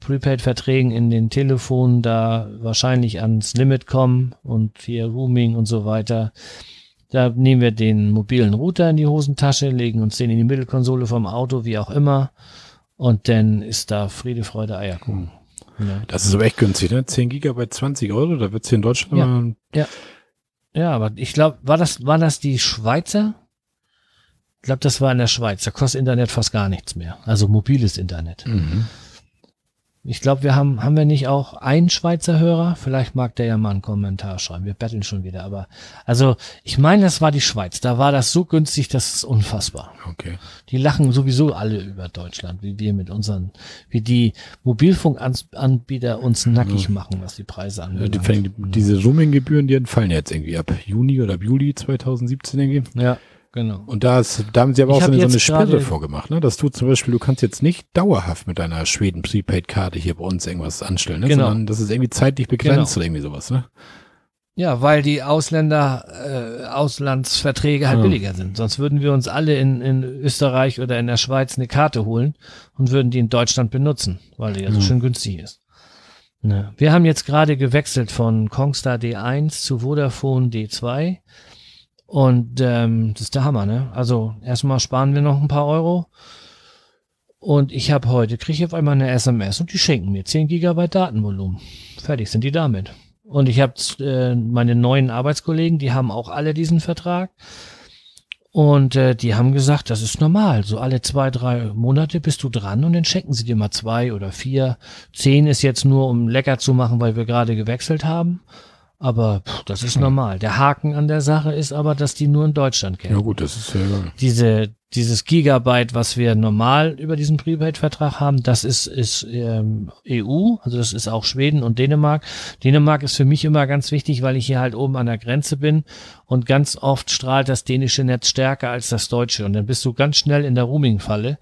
Speaker 2: Prepaid-Verträgen in den Telefonen da wahrscheinlich ans Limit kommen und hier Rooming und so weiter. Da nehmen wir den mobilen Router in die Hosentasche, legen uns den in die Mittelkonsole vom Auto, wie auch immer. Und dann ist da Friede, Freude, Eierkuchen.
Speaker 1: Ja. Das ist aber echt günstig, ne? 10 Gigabyte, 20 Euro, da wird's hier in Deutschland
Speaker 2: ja. ja. Ja, aber ich glaube, war das, war das die Schweizer ich glaube, das war in der Schweiz. Da kostet Internet fast gar nichts mehr. Also mobiles Internet. Mhm. Ich glaube, wir haben, haben wir nicht auch einen Schweizer Hörer? Vielleicht mag der ja mal einen Kommentar schreiben. Wir betteln schon wieder. Aber, also, ich meine, das war die Schweiz. Da war das so günstig, das ist unfassbar.
Speaker 1: Okay.
Speaker 2: Die lachen sowieso alle über Deutschland, wie wir mit unseren, wie die Mobilfunkanbieter uns nackig machen, was die Preise angeht.
Speaker 1: Ja, die, diese Roaming-Gebühren, die entfallen jetzt irgendwie ab Juni oder ab Juli 2017 irgendwie.
Speaker 2: Ja. Genau.
Speaker 1: Und da, ist, da haben sie aber ich auch so eine, so eine Sperre vorgemacht, ne? Dass du zum Beispiel, du kannst jetzt nicht dauerhaft mit deiner Schweden Prepaid-Karte hier bei uns irgendwas anstellen, ne?
Speaker 2: Genau.
Speaker 1: Sondern das ist irgendwie zeitlich begrenzt genau. oder irgendwie sowas, ne?
Speaker 2: Ja, weil die Ausländer, äh, Auslandsverträge halt ja. billiger sind. Sonst würden wir uns alle in, in Österreich oder in der Schweiz eine Karte holen und würden die in Deutschland benutzen, weil die ja so schön günstig ist. Ne. Wir haben jetzt gerade gewechselt von Kongstar D1 zu Vodafone D2 und ähm, das ist der Hammer, ne? Also erstmal sparen wir noch ein paar Euro. Und ich habe heute, kriege ich auf einmal eine SMS und die schenken mir 10 Gigabyte Datenvolumen. Fertig sind die damit. Und ich habe äh, meine neuen Arbeitskollegen, die haben auch alle diesen Vertrag. Und äh, die haben gesagt, das ist normal. So alle zwei, drei Monate bist du dran und dann schenken sie dir mal zwei oder vier. Zehn ist jetzt nur, um lecker zu machen, weil wir gerade gewechselt haben. Aber pff, das ist normal. Der Haken an der Sache ist aber, dass die nur in Deutschland kennen.
Speaker 1: Ja gut, das ist ja egal.
Speaker 2: Diese, dieses Gigabyte, was wir normal über diesen Prepaid-Vertrag haben, das ist, ist ähm, EU, also das ist auch Schweden und Dänemark. Dänemark ist für mich immer ganz wichtig, weil ich hier halt oben an der Grenze bin und ganz oft strahlt das dänische Netz stärker als das deutsche und dann bist du ganz schnell in der Roaming-Falle.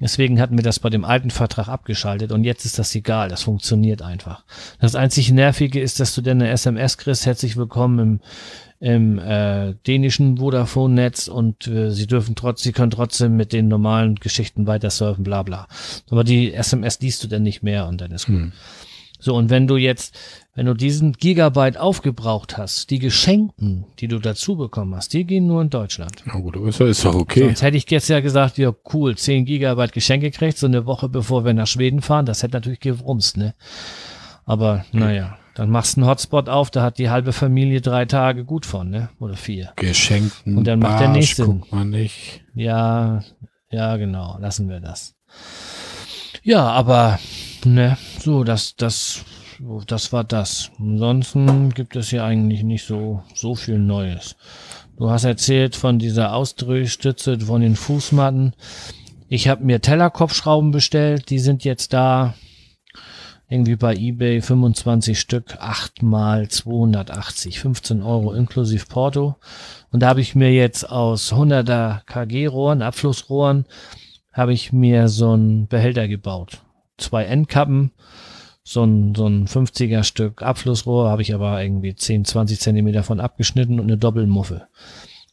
Speaker 2: Deswegen hatten wir das bei dem alten Vertrag abgeschaltet und jetzt ist das egal, das funktioniert einfach. Das einzig Nervige ist, dass du dann eine SMS kriegst, herzlich willkommen im, im äh, dänischen Vodafone-Netz und äh, sie dürfen trotz, sie können trotzdem mit den normalen Geschichten weiter surfen, bla bla. Aber die SMS liest du dann nicht mehr und dann ist gut. Hm. So, und wenn du jetzt, wenn du diesen Gigabyte aufgebraucht hast, die Geschenken, die du dazu bekommen hast, die gehen nur in Deutschland.
Speaker 1: Na gut, ist, ist doch okay.
Speaker 2: Sonst hätte ich jetzt ja gesagt, ja cool, 10 Gigabyte Geschenke gekriegt, so eine Woche bevor wir nach Schweden fahren, das hätte natürlich gewumst, ne? Aber naja, dann machst du einen Hotspot auf, da hat die halbe Familie drei Tage gut von, ne? Oder vier.
Speaker 1: Geschenkten
Speaker 2: Und dann macht der
Speaker 1: Barsch
Speaker 2: nächste.
Speaker 1: guckt man nicht.
Speaker 2: Ja, ja, genau, lassen wir das. Ja, aber ne, so, das, das, das war das. Ansonsten gibt es hier eigentlich nicht so, so viel Neues. Du hast erzählt von dieser Ausdrehstütze, von den Fußmatten. Ich habe mir Tellerkopfschrauben bestellt, die sind jetzt da. Irgendwie bei eBay 25 Stück, 8 mal 280, 15 Euro inklusive Porto. Und da habe ich mir jetzt aus 100er KG-Rohren, Abflussrohren, habe ich mir so einen Behälter gebaut. Zwei Endkappen, so ein, so ein 50er Stück Abflussrohr, habe ich aber irgendwie 10, 20 Zentimeter von abgeschnitten und eine Doppelmuffe.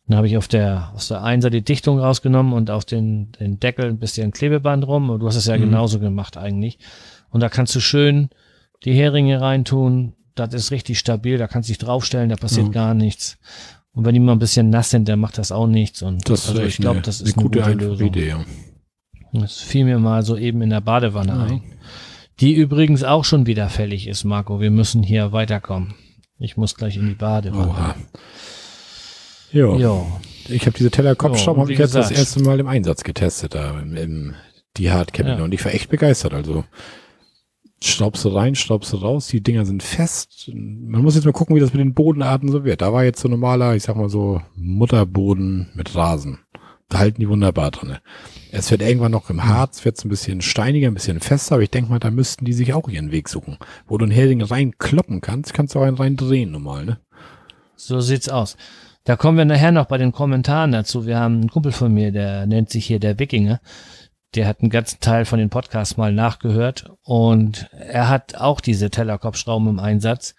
Speaker 2: Dann habe ich auf der, aus der Einser die Dichtung rausgenommen und auf den, den Deckel ein bisschen Klebeband rum. Und du hast es ja
Speaker 1: Mhm.
Speaker 2: genauso gemacht eigentlich. Und da kannst du schön die Heringe reintun. Das ist richtig stabil. Da kannst du dich draufstellen, da passiert
Speaker 1: Ja.
Speaker 2: gar nichts. Und wenn die mal ein bisschen nass sind, dann macht das auch nichts. Und
Speaker 1: Das
Speaker 2: also
Speaker 1: ist
Speaker 2: ich glaube,
Speaker 1: eine,
Speaker 2: das
Speaker 1: eine
Speaker 2: ist eine
Speaker 1: gute,
Speaker 2: gute,
Speaker 1: einfache
Speaker 2: Lösung.
Speaker 1: Idee. Ja.
Speaker 2: Das fiel mir mal so eben in der Badewanne
Speaker 1: Ja.
Speaker 2: ein. Die übrigens auch schon wieder fällig ist, Marco. Wir müssen hier weiterkommen. Ich muss gleich in die Badewanne.
Speaker 1: Oha. Ja.
Speaker 2: Jo.
Speaker 1: Ich habe diese Tellerkopfschrauben habe
Speaker 2: wie
Speaker 1: ich jetzt das erste Mal im Einsatz getestet da im, im die Hard Cabinet
Speaker 2: Ja.
Speaker 1: und ich war echt begeistert. Also schraubst du rein, schraubst du raus, die Dinger sind fest. Man muss jetzt mal gucken, wie das mit den Bodenarten so wird. Da war jetzt so normaler, ich sag mal so Mutterboden mit Rasen. Halten die wunderbar drinne. Es wird irgendwann noch im Harz, wird ein bisschen steiniger, ein bisschen fester, aber ich denke mal, da müssten die sich auch ihren Weg suchen. Wo du einen Hering reinkloppen kannst, kannst du auch einen rein drehen normal, ne?
Speaker 2: So sieht's aus. Da kommen wir nachher noch bei den Kommentaren dazu. Wir haben einen Kumpel von mir, der nennt sich hier der Wikinger. Der hat einen ganzen Teil von den Podcasts mal nachgehört und er hat auch diese Tellerkopfschrauben im Einsatz.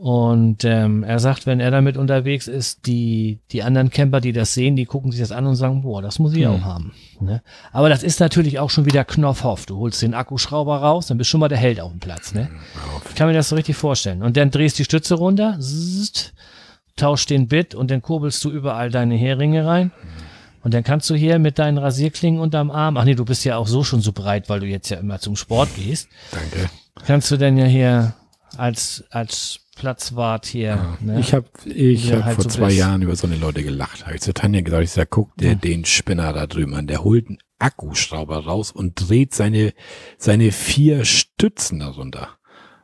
Speaker 2: Und ähm, er sagt, wenn er damit unterwegs ist, die, die anderen Camper, die das sehen, die gucken sich das an und sagen, boah, das muss ich
Speaker 1: Hm.
Speaker 2: auch haben. Ne? Aber das ist natürlich auch schon wieder Knopfhoff. Du holst den Akkuschrauber raus, dann bist schon mal der Held auf dem Platz. Ne? Ich kann mir das so richtig vorstellen. Und dann drehst die Stütze runter, zzzt, tauschst den Bit und dann kurbelst du überall deine Heringe rein. Und dann kannst du hier mit deinen Rasierklingen unterm Arm, ach nee, du bist ja auch so schon so breit, weil du jetzt ja immer zum Sport gehst,
Speaker 1: Danke.
Speaker 2: kannst du dann ja hier als, als Platzwart hier, ne?
Speaker 1: Ich habe ich hab
Speaker 2: halt
Speaker 1: vor
Speaker 2: so
Speaker 1: zwei
Speaker 2: bist.
Speaker 1: Jahren über so eine Leute gelacht. Habe ich zu Tanja gesagt, ich sag, guck dir
Speaker 2: Ja.
Speaker 1: den Spinner da drüben an. Der holt einen Akkuschrauber raus und dreht seine, seine vier Stützen darunter.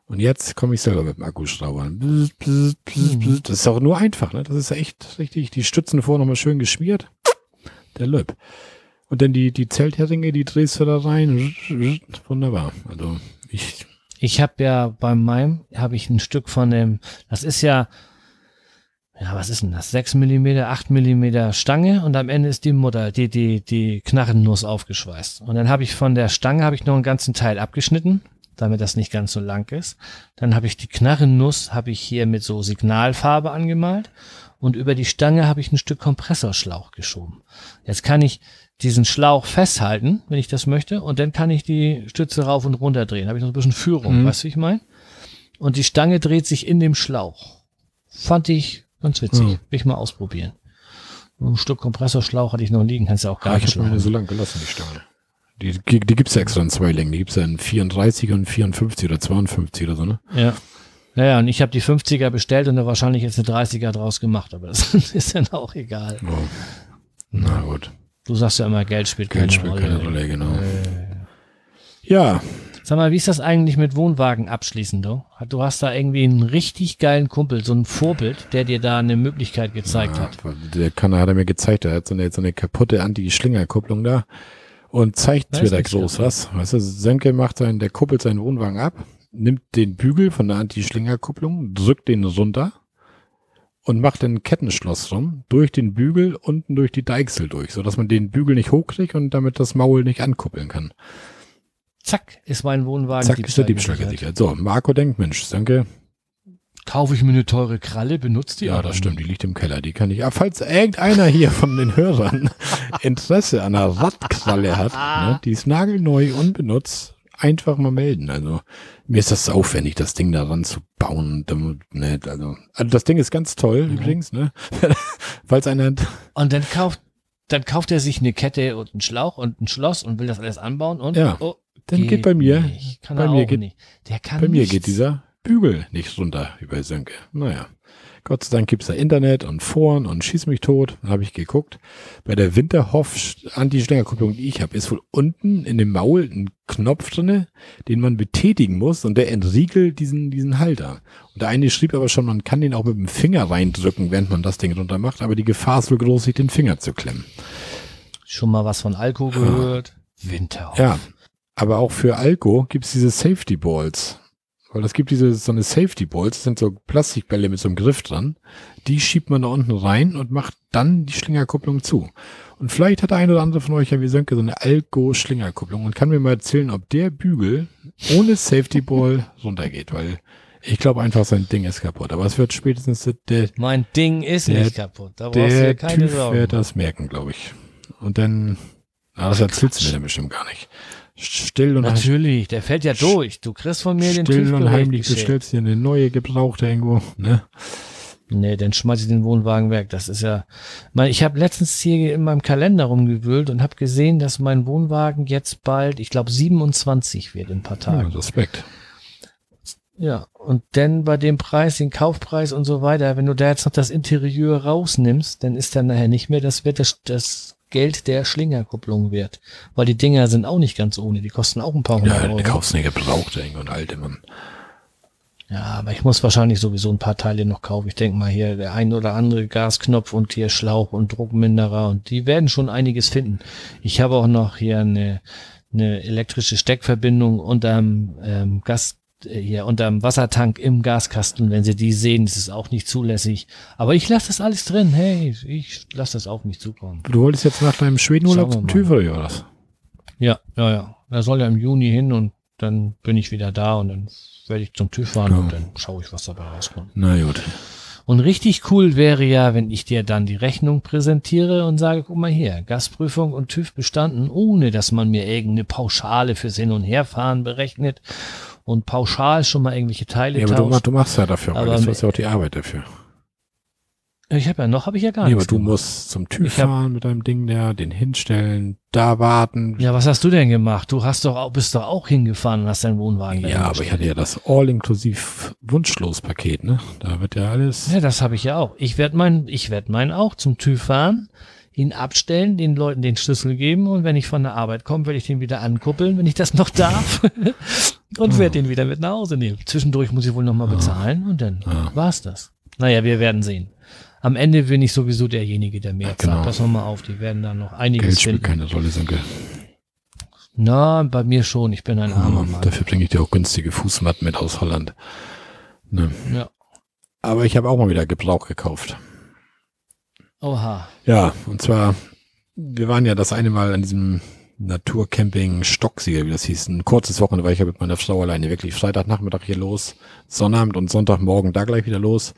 Speaker 1: Und jetzt komme ich selber mit dem Akkuschrauber. Bzz, bzz, bzz,
Speaker 2: Mhm.
Speaker 1: bzz. Das ist auch nur einfach, ne? Das ist echt richtig. Die Stützen vorher nochmal schön geschmiert. Der Löb. Und dann die, die Zeltheringe, die drehst du da rein. Wunderbar. Also ich,
Speaker 2: Ich habe ja bei meinem, habe ich ein Stück von dem, das ist ja, ja, was ist denn das? 6 Millimeter, 8 Millimeter Stange und am Ende ist die Mutter, die, die, die Knarrennuss aufgeschweißt. Und dann habe ich von der Stange, habe ich noch einen ganzen Teil abgeschnitten, damit das nicht ganz so lang ist. Dann habe ich die Knarrennuss, habe ich hier mit so Signalfarbe angemalt und über die Stange habe ich ein Stück Kompressorschlauch geschoben. Jetzt kann ich diesen Schlauch festhalten, wenn ich das möchte, und dann kann ich die Stütze rauf und runter drehen. Habe ich noch ein bisschen Führung,
Speaker 1: Mhm.
Speaker 2: weißt du, ich meine? Und die Stange dreht sich in dem Schlauch. Fand ich ganz witzig.
Speaker 1: Mhm.
Speaker 2: Will ich mal ausprobieren. Ein Stück Kompressorschlauch hatte ich noch liegen, kannst du auch gar
Speaker 1: ich
Speaker 2: nicht
Speaker 1: habe meine so lang gelassen, die Stange. Die, die, die gibt's ja extra in zwei Längen. Die gibt's ja in 34 und 54 oder 52 oder so, ne?
Speaker 2: Ja. Naja, und ich habe die 50er bestellt und da wahrscheinlich jetzt eine 30er draus gemacht, aber das ist dann auch egal.
Speaker 1: Oh. Na gut.
Speaker 2: Du sagst ja immer, Geld spielt keine
Speaker 1: Geld spielt
Speaker 2: Rolle.
Speaker 1: keine Rolle, genau. Ja,
Speaker 2: Sag mal, wie ist das eigentlich mit Wohnwagen abschließen, du? Du hast da irgendwie einen richtig geilen Kumpel, so ein Vorbild, der dir da eine Möglichkeit gezeigt hat.
Speaker 1: Ja, Der kann, hat er mir gezeigt, er hat so eine, so eine kaputte Anti-Schlingerkupplung da und zeigt mir da groß was. Weißt du, Senke macht sein, der kuppelt seinen Wohnwagen ab, nimmt den Bügel von der Anti-Schlingerkupplung, drückt den runter und macht ein Kettenschloss rum, durch den Bügel unten durch die Deichsel durch, sodass man den Bügel nicht hochkriegt und damit das Maul nicht ankuppeln kann.
Speaker 2: Zack, ist mein Wohnwagen
Speaker 1: Zack, ist der Diebstahl
Speaker 2: gesichert.
Speaker 1: So, Marco denkt, Mensch, Senke,
Speaker 2: Kaufe ich mir eine teure Kralle, benutzt die
Speaker 1: Ja, das stimmt, die liegt im Keller. Die kann ich. Aber falls irgendeiner hier von den Hörern Interesse an einer Radkralle hat, ne, die ist nagelneu, unbenutzt, einfach mal melden. Also mir ist das aufwendig, das Ding daran zu bauen. Ne, also, also das Ding ist ganz toll mhm. übrigens, ne? Falls einer.
Speaker 2: Und dann kauft, dann kauft er sich eine Kette und einen Schlauch und ein Schloss und will das alles anbauen und
Speaker 1: ja.
Speaker 2: oh,
Speaker 1: dann geht, geht bei mir.
Speaker 2: Nicht. Kann
Speaker 1: bei mir geht,
Speaker 2: nicht. Der kann
Speaker 1: bei mir
Speaker 2: nichts.
Speaker 1: geht dieser Bügel nicht runter über Sönke. Naja. Gott sei Dank gibt's da Internet und Foren und schieß mich tot. Dann habe ich geguckt. Bei der Winterhoff Anti-Schlingerkupplung, die ich habe, ist wohl unten in dem Maul ein Knopf drinne, den man betätigen muss und der entriegelt diesen, diesen Halter. Und der eine schrieb aber schon, man kann den auch mit dem Finger reindrücken, während man das Ding runter macht, aber die Gefahr ist wohl groß, sich den Finger zu klemmen.
Speaker 2: Schon mal was von Alko gehört? Winterhoff.
Speaker 1: Ja. Aber auch für Alko gibt's diese Safety Balls. Weil es gibt diese, so eine Safety Balls, das sind so Plastikbälle mit so einem Griff dran. Die schiebt man da unten rein und macht dann die Schlingerkupplung zu. Und vielleicht hat der eine oder andere von euch ja wie Sönke so eine Alko-Schlingerkupplung und kann mir mal erzählen, ob der Bügel ohne Safety Ball runtergeht, weil ich glaube einfach, sein Ding ist kaputt. Aber es wird spätestens der,
Speaker 2: Mein Ding ist
Speaker 1: der-
Speaker 2: nicht kaputt. Da brauchst du
Speaker 1: der
Speaker 2: keine
Speaker 1: Typ
Speaker 2: Sorgen.
Speaker 1: wird das merken, glaube ich. Und dann, na, das erzählst du mir dann bestimmt gar nicht. Still und
Speaker 2: Natürlich, der fällt ja durch. Du kriegst von mir den
Speaker 1: Still und heimlich
Speaker 2: geschickt.
Speaker 1: bestellst dir eine neue gebrauchte irgendwo, ne?
Speaker 2: Nee, dann schmeiß ich den Wohnwagen weg. Das ist ja. Ich habe letztens hier in meinem Kalender rumgewühlt und habe gesehen, dass mein Wohnwagen jetzt bald, ich glaube, 27 wird in ein paar
Speaker 1: Ja,
Speaker 2: Tagen.
Speaker 1: Respekt.
Speaker 2: Ja, und dann bei dem Preis, den Kaufpreis und so weiter, wenn du da jetzt noch das Interieur rausnimmst, dann ist dann nachher nicht mehr, das wird das, das Geld der Schlingerkupplung wert. Weil die Dinger sind auch nicht ganz ohne, die kosten auch ein paar hundert
Speaker 1: Ja,
Speaker 2: Euro.
Speaker 1: du kaufst eine gebrauchte irgendwo und alte Mann.
Speaker 2: Ja, aber ich muss wahrscheinlich sowieso ein paar Teile noch kaufen. Ich denke mal hier der ein oder andere Gasknopf und hier Schlauch und Druckminderer und die werden schon einiges finden. Ich habe auch noch hier eine, eine elektrische Steckverbindung unterm ähm, Gas hier unterm Wassertank im Gaskasten. Wenn Sie die sehen, ist es auch nicht zulässig. Aber ich lasse das alles drin. Hey, ich lasse das auf mich zukommen.
Speaker 1: Du wolltest jetzt nach deinem Schwedenurlaub zum
Speaker 2: wir
Speaker 1: TÜV oder was?
Speaker 2: Ja, ja, ja. Er soll ja im Juni hin und dann bin ich wieder da und dann werde ich zum TÜV fahren
Speaker 1: Ja.
Speaker 2: und dann schaue ich, was dabei rauskommt.
Speaker 1: Na gut.
Speaker 2: Und richtig cool wäre ja, wenn ich dir dann die Rechnung präsentiere und sage, guck mal hier, Gasprüfung und TÜV bestanden, ohne dass man mir irgendeine Pauschale fürs Hin- und Herfahren berechnet und pauschal schon mal irgendwelche Teile
Speaker 1: Ja, aber du,
Speaker 2: tauscht.
Speaker 1: machst, du machst ja dafür,
Speaker 2: Aber
Speaker 1: aber du hast ja auch die Arbeit dafür.
Speaker 2: Ich habe ja noch, habe ich ja gar
Speaker 1: Nee, aber
Speaker 2: nichts.
Speaker 1: du
Speaker 2: gemacht.
Speaker 1: musst zum TÜV fahren mit deinem Ding da, den hinstellen, da warten.
Speaker 2: Ja, was hast du denn gemacht? Du hast doch auch, bist doch auch hingefahren und hast deinen Wohnwagen
Speaker 1: Ja, aber ich hatte ja das All-Inklusiv Wunschlos-Paket, ne? Da wird ja alles.
Speaker 2: Ja, das habe ich ja auch. Ich werde meinen, ich werde meinen auch zum TÜV fahren, ihn abstellen, den Leuten den Schlüssel geben und wenn ich von der Arbeit komme, werde ich den wieder ankuppeln, wenn ich das noch darf und werde den wieder mit nach Hause nehmen. Zwischendurch muss ich wohl noch mal bezahlen und dann war's das. Naja, wir werden sehen. Am Ende bin ich sowieso derjenige, der mehr
Speaker 1: Genau.
Speaker 2: zahlt. Pass noch mal auf, die werden da noch
Speaker 1: Geld
Speaker 2: einiges
Speaker 1: spielt
Speaker 2: finden.
Speaker 1: keine Rolle, Sönke.
Speaker 2: Na, bei mir schon. Ich bin ein armer Mann.
Speaker 1: dafür bringe ich dir auch günstige Fußmatten mit aus Holland. Ne?
Speaker 2: Ja.
Speaker 1: Aber ich habe auch mal wieder Gebrauch gekauft.
Speaker 2: Oha.
Speaker 1: Ja, und zwar, wir waren ja das eine Mal an diesem Naturcamping Stocksieger, wie das hieß. Ein kurzes Wochenende war ich ja mit meiner Frau alleine wirklich Freitagnachmittag hier los, Sonnabend und Sonntagmorgen da gleich wieder los.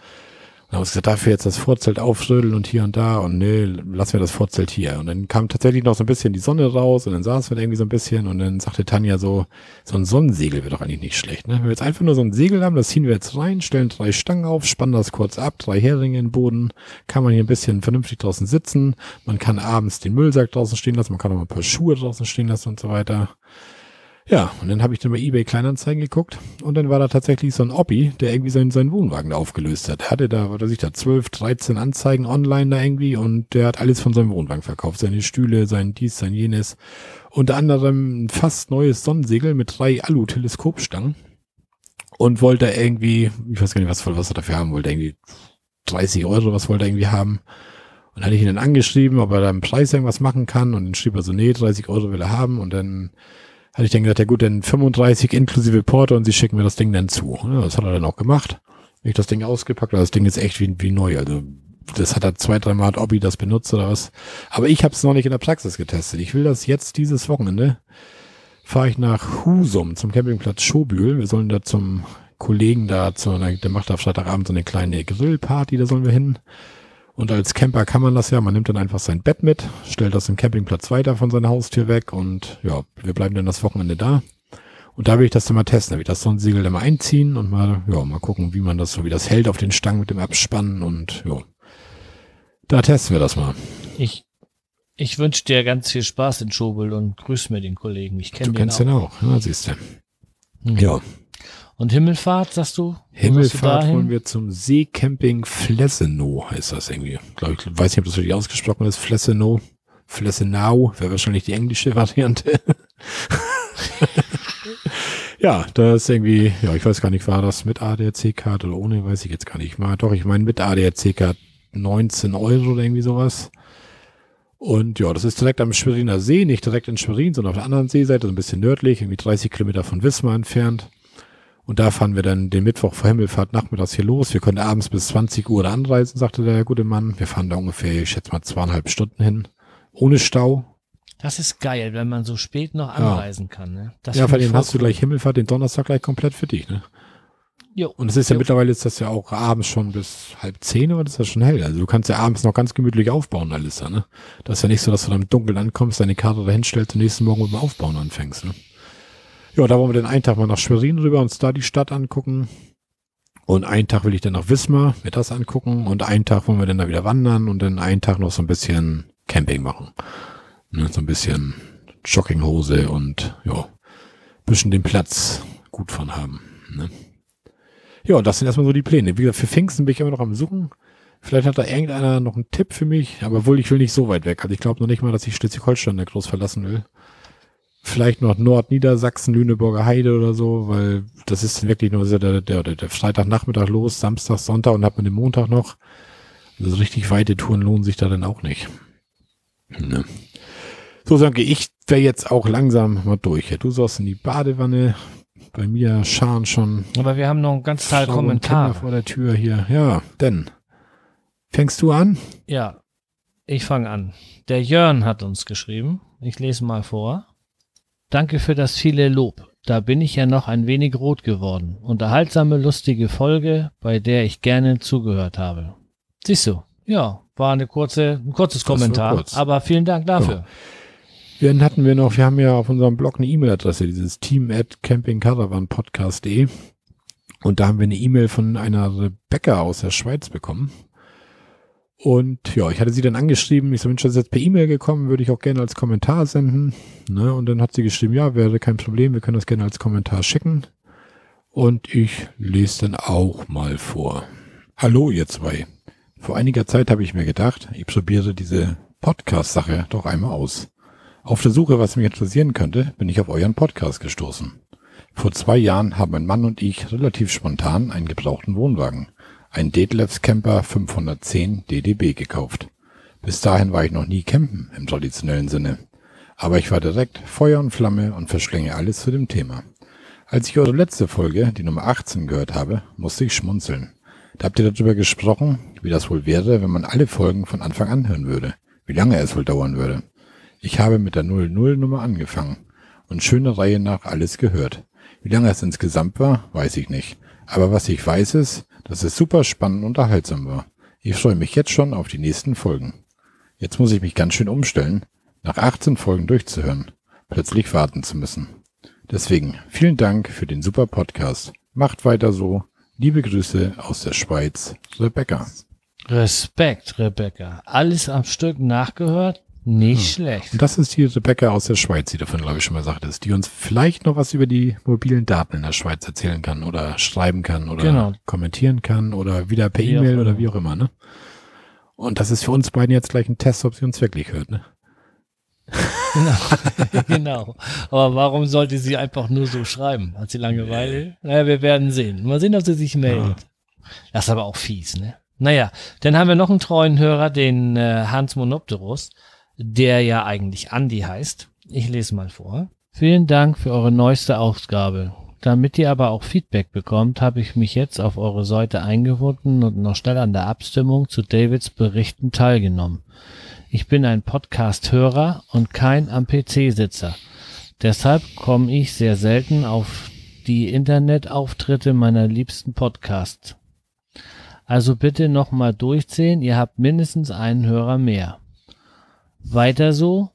Speaker 1: Und dann haben wir gesagt, dafür jetzt das Vorzelt aufrödeln und hier und da und nee, lassen wir das Vorzelt hier. Und dann kam tatsächlich noch so ein bisschen die Sonne raus und dann saßen wir irgendwie so ein bisschen und dann sagte Tanja so, so ein Sonnensegel wäre doch eigentlich nicht schlecht, ne? Wenn wir jetzt einfach nur so ein Segel haben, das ziehen wir jetzt rein, stellen drei Stangen auf, spannen das kurz ab, drei Heringe in den Boden, kann man hier ein bisschen vernünftig draußen sitzen, man kann abends den Müllsack draußen stehen lassen, man kann auch mal ein paar Schuhe draußen stehen lassen und so weiter. Ja, und dann habe ich dann bei eBay Kleinanzeigen geguckt und dann war da tatsächlich so ein Oppi, der irgendwie seinen, seinen Wohnwagen da aufgelöst hat. Er hatte da, was weiß ich, da 12, 13 Anzeigen online da irgendwie und der hat alles von seinem Wohnwagen verkauft. Seine Stühle, sein dies, sein jenes. Unter anderem ein fast neues Sonnensegel mit drei Alu-Teleskopstangen und wollte irgendwie, ich weiß gar nicht, was, was er dafür haben wollte, irgendwie 30 Euro, was wollte er irgendwie haben. Und hatte ich ihn dann angeschrieben, ob er da im Preis irgendwas machen kann und dann schrieb er so, nee, 30 Euro will er haben und dann hatte ich dann gedacht, ja gut, dann 35 inklusive Porto und sie schicken mir das Ding dann zu. Ja, das hat er dann auch gemacht. Ich das Ding ausgepackt, aber das Ding ist echt wie, wie neu. Also das hat er zwei, drei Mal hat Obby das benutzt oder was. Aber ich habe es noch nicht in der Praxis getestet. Ich will das jetzt dieses Wochenende. Fahre ich nach Husum zum Campingplatz Schobühl. Wir sollen da zum Kollegen da, zu, der macht da Freitagabend so eine kleine Grillparty, da sollen wir hin. Und als Camper kann man das ja, man nimmt dann einfach sein Bett mit, stellt das im Campingplatz weiter von seiner Haustür weg und ja, wir bleiben dann das Wochenende da. Und da will ich das dann mal testen. Da will ich das Sonnensegel dann mal einziehen und mal, ja, mal gucken, wie man das so, wie das hält auf den Stangen mit dem Abspannen und ja. Da testen wir das mal.
Speaker 2: Ich, ich wünsche dir ganz viel Spaß in Schobel und grüß mir den Kollegen. Ich kenne
Speaker 1: Du
Speaker 2: den
Speaker 1: kennst
Speaker 2: auch.
Speaker 1: den auch, ja, siehst du.
Speaker 2: Hm.
Speaker 1: Ja.
Speaker 2: Und Himmelfahrt, sagst du? Du
Speaker 1: Himmelfahrt
Speaker 2: dahin?
Speaker 1: wollen wir zum Seecamping Flessenow, heißt das irgendwie. Glaube ich, weiß nicht, ob das wirklich ausgesprochen ist. Flessenow. Flessenau wäre wahrscheinlich die englische Variante. ja, das ist irgendwie, ja, ich weiß gar nicht, war das mit ADAC-Karte oder ohne, weiß ich jetzt gar nicht. Mal, doch, ich meine mit ADAC-Karte 19 Euro oder irgendwie sowas. Und ja, das ist direkt am Schweriner See, nicht direkt in Schwerin, sondern auf der anderen Seeseite, so ein bisschen nördlich, irgendwie 30 Kilometer von Wismar entfernt. Und da fahren wir dann den Mittwoch vor Himmelfahrt nachmittags hier los. Wir können abends bis 20 Uhr anreisen, sagte der gute Mann. Wir fahren da ungefähr, ich schätze mal, zweieinhalb Stunden hin. Ohne Stau.
Speaker 2: Das ist geil, wenn man so spät noch
Speaker 1: Ja.
Speaker 2: anreisen kann. Ne? Das
Speaker 1: ja, vor allem hast du
Speaker 2: cool.
Speaker 1: gleich Himmelfahrt den Donnerstag gleich komplett für dich, ne?
Speaker 2: Jo.
Speaker 1: Und es ist ja
Speaker 2: Jo.
Speaker 1: mittlerweile ist das ja auch abends schon bis halb zehn, aber das ist ja schon hell. Also du kannst ja abends noch ganz gemütlich aufbauen alles da, ne? Das ist ja nicht so, dass du dann im Dunkeln ankommst, deine Karte da hinstellst und nächsten Morgen mit dem Aufbauen anfängst, ne? Ja, da wollen wir dann einen Tag mal nach Schwerin rüber, uns da die Stadt angucken. Und einen Tag will ich dann nach Wismar, mir das angucken. Und einen Tag wollen wir dann da wieder wandern und dann einen Tag noch so ein bisschen Camping machen. Ne, so ein bisschen Jogginghose und ja, bisschen den Platz gut von haben. Ne? Ja, das sind erstmal so die Pläne. Wie gesagt, für Pfingsten bin ich immer noch am Suchen. Vielleicht hat da irgendeiner noch einen Tipp für mich, aber wohl, ich will nicht so weit weg. Also ich glaube noch nicht mal, dass ich Schleswig-Holstein groß verlassen will. Vielleicht noch Nordniedersachsen, Lüneburger Heide oder so, weil das ist dann wirklich nur der, der, der, Freitagnachmittag los, Samstag, Sonntag und hat man den Montag noch. Also so richtig weite Touren lohnen sich da dann auch nicht. Ne. So, Sanke, ich wäre jetzt auch langsam mal durch. Ja, Du sollst in die Badewanne. Bei mir scharen schon
Speaker 2: Aber wir haben noch einen ganz Teil Kommentare.
Speaker 1: vor der Tür hier. Ja, denn. Fängst du an?
Speaker 2: Ja, ich fange an. Der Jörn hat uns geschrieben. Ich lese mal vor. Danke für das viele Lob. Da bin ich ja noch ein wenig rot geworden. Unterhaltsame, lustige Folge, bei der ich gerne zugehört habe. Siehst du? Ja, war eine kurze, ein kurzes
Speaker 1: Das
Speaker 2: Kommentar.
Speaker 1: kurz.
Speaker 2: Aber vielen Dank dafür.
Speaker 1: Dann hatten wir noch, wir haben ja auf unserem Blog eine E-Mail-Adresse, dieses team at campingcaravanpodcast.de. Und da haben wir eine E-Mail von einer Rebecca aus der Schweiz bekommen. Und ja, ich hatte sie dann angeschrieben, ich so, Mensch, das ist jetzt per E-Mail gekommen, würde ich auch gerne als Kommentar senden. Ne? Und dann hat sie geschrieben, ja, wäre kein Problem, wir können das gerne als Kommentar schicken. Und ich lese dann auch mal vor. Hallo, ihr zwei. Vor einiger Zeit habe ich mir gedacht, ich probiere diese Podcast-Sache doch einmal aus. Auf der Suche, was mich interessieren könnte, bin ich auf euren Podcast gestoßen. Vor zwei Jahren haben mein Mann und ich relativ spontan einen gebrauchten Wohnwagen, einen Detlefs Camper 510 DDB gekauft. Bis dahin war ich noch nie campen im traditionellen Sinne. Aber ich war direkt Feuer und Flamme und verschlinge alles zu dem Thema. Als ich eure letzte Folge, die Nummer 18, gehört habe, musste ich schmunzeln. Da habt ihr darüber gesprochen, wie das wohl wäre, wenn man alle Folgen von Anfang an hören würde. Wie lange es wohl dauern würde. Ich habe mit der 00-Nummer angefangen und schöne Reihe nach alles gehört. Wie lange es insgesamt war, weiß ich nicht. Aber was ich weiß ist, dass es super spannend und unterhaltsam war. Ich freue mich jetzt schon auf die nächsten Folgen. Jetzt muss ich mich ganz schön umstellen, nach 18 Folgen durchzuhören, plötzlich warten zu müssen. Deswegen vielen Dank für den super Podcast. Macht weiter so. Liebe Grüße aus der Schweiz, Rebecca.
Speaker 2: Respekt, Rebecca. Alles am Stück nachgehört? Nicht
Speaker 1: Hm.
Speaker 2: schlecht.
Speaker 1: Und das ist die Rebecca aus der Schweiz, die davon, glaube ich, schon mal sagtest, die uns vielleicht noch was über die mobilen Daten in der Schweiz erzählen kann oder schreiben kann oder
Speaker 2: Genau.
Speaker 1: kommentieren kann oder wieder per E-Mail oder wie auch immer, ne? Und das ist für uns beiden jetzt gleich ein Test, ob sie uns wirklich hört, ne?
Speaker 2: Genau. genau. Aber warum sollte sie einfach nur so schreiben? Hat sie Langeweile? Naja, wir werden sehen. Mal sehen, ob sie sich meldet. Das ist aber auch fies, ne? Naja, dann haben wir noch einen treuen Hörer, den äh, Hans Monopterus, der ja eigentlich Andi heißt. Ich lese mal vor. Vielen Dank für eure neueste Ausgabe. Damit ihr aber auch Feedback bekommt, habe ich mich jetzt auf eure Seite eingefunden und noch schnell an der Abstimmung zu Davids Berichten teilgenommen. Ich bin ein Podcast-Hörer und kein am PC-Sitzer. Deshalb komme ich sehr selten auf die Internetauftritte meiner liebsten Podcasts. Also bitte nochmal durchzählen, ihr habt mindestens einen Hörer mehr. Weiter so,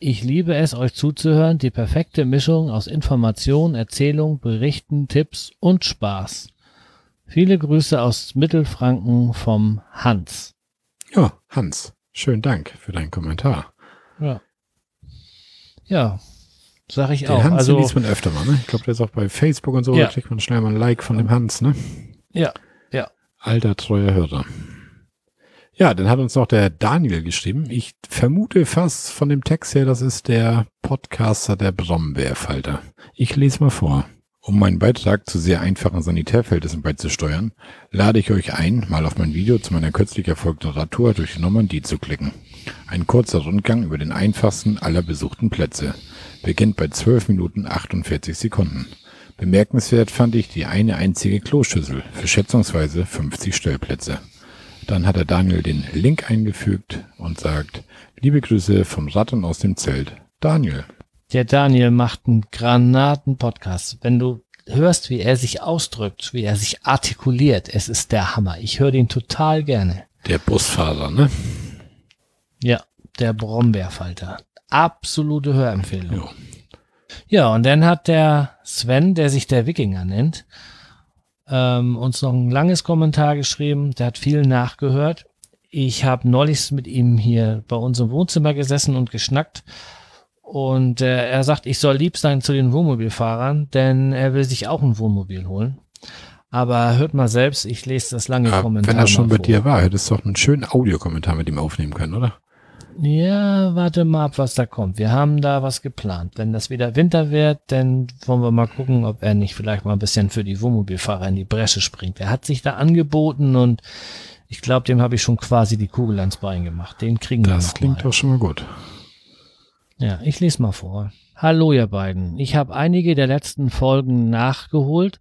Speaker 2: Ich liebe es, euch zuzuhören. Die perfekte Mischung aus Information, Erzählung, Berichten, Tipps und Spaß. Viele Grüße aus Mittelfranken vom Hans.
Speaker 1: Ja, Hans, schönen Dank für deinen Kommentar.
Speaker 2: Ja. Ja, sag ich
Speaker 1: Den
Speaker 2: auch.
Speaker 1: Hans den
Speaker 2: also,
Speaker 1: liest man öfter mal, ne? Ich glaube, der ist auch bei Facebook und so,
Speaker 2: Ja.
Speaker 1: da kriegt man schnell mal ein Like von dem Hans, ne?
Speaker 2: ja, ja.
Speaker 1: Alter treuer Hörer. Ja, dann hat uns noch der Daniel geschrieben. Ich vermute fast von dem Text her, das ist der Podcaster der Brombeerfalter. Ich lese mal vor. Um meinen Beitrag zu sehr einfachen Sanitärverhältnissen beizusteuern, lade ich euch ein, mal auf mein Video zu meiner kürzlich erfolgten Radtour durch die Normandie zu klicken. Ein kurzer Rundgang über den einfachsten aller besuchten Plätze. Beginnt bei 12 Minuten 48 Sekunden. Bemerkenswert fand ich die eine einzige Kloschüssel für schätzungsweise 50 Stellplätze. Dann hat der Daniel den Link eingefügt und sagt, liebe Grüße vom Ratten aus dem Zelt. Daniel.
Speaker 2: Der Daniel macht einen Granaten-Podcast. Wenn du hörst, wie er sich ausdrückt, wie er sich artikuliert, es ist der Hammer. Ich höre den total gerne.
Speaker 1: Der Busfahrer, ne?
Speaker 2: Ja, der Brombeerfalter. Absolute Hörempfehlung.
Speaker 1: Jo.
Speaker 2: Ja, und dann hat der Sven, der sich der Wikinger nennt, ähm, uns noch ein langes Kommentar geschrieben. Der hat viel nachgehört. Ich habe neulich mit ihm hier bei uns im Wohnzimmer gesessen und geschnackt. Und äh, er sagt, ich soll lieb sein zu den Wohnmobilfahrern, denn er will sich auch ein Wohnmobil holen. Aber hört mal selbst, ich lese das lange
Speaker 1: Ja,
Speaker 2: Kommentar.
Speaker 1: wenn er schon bei
Speaker 2: vor.
Speaker 1: dir war, hättest du doch einen schönen Audiokommentar mit ihm aufnehmen können, oder?
Speaker 2: Ja, warte mal ab, was da kommt. Wir haben da was geplant. Wenn das wieder Winter wird, dann wollen wir mal gucken, ob er nicht vielleicht mal ein bisschen für die Wohnmobilfahrer in die Bresche springt. Er hat sich da angeboten und ich glaube, dem habe ich schon quasi die Kugel ans Bein gemacht. Den kriegen wir
Speaker 1: Das
Speaker 2: noch
Speaker 1: klingt
Speaker 2: mal.
Speaker 1: doch schon mal gut.
Speaker 2: Ja, ich lese mal vor. Hallo ihr beiden. Ich habe einige der letzten Folgen nachgeholt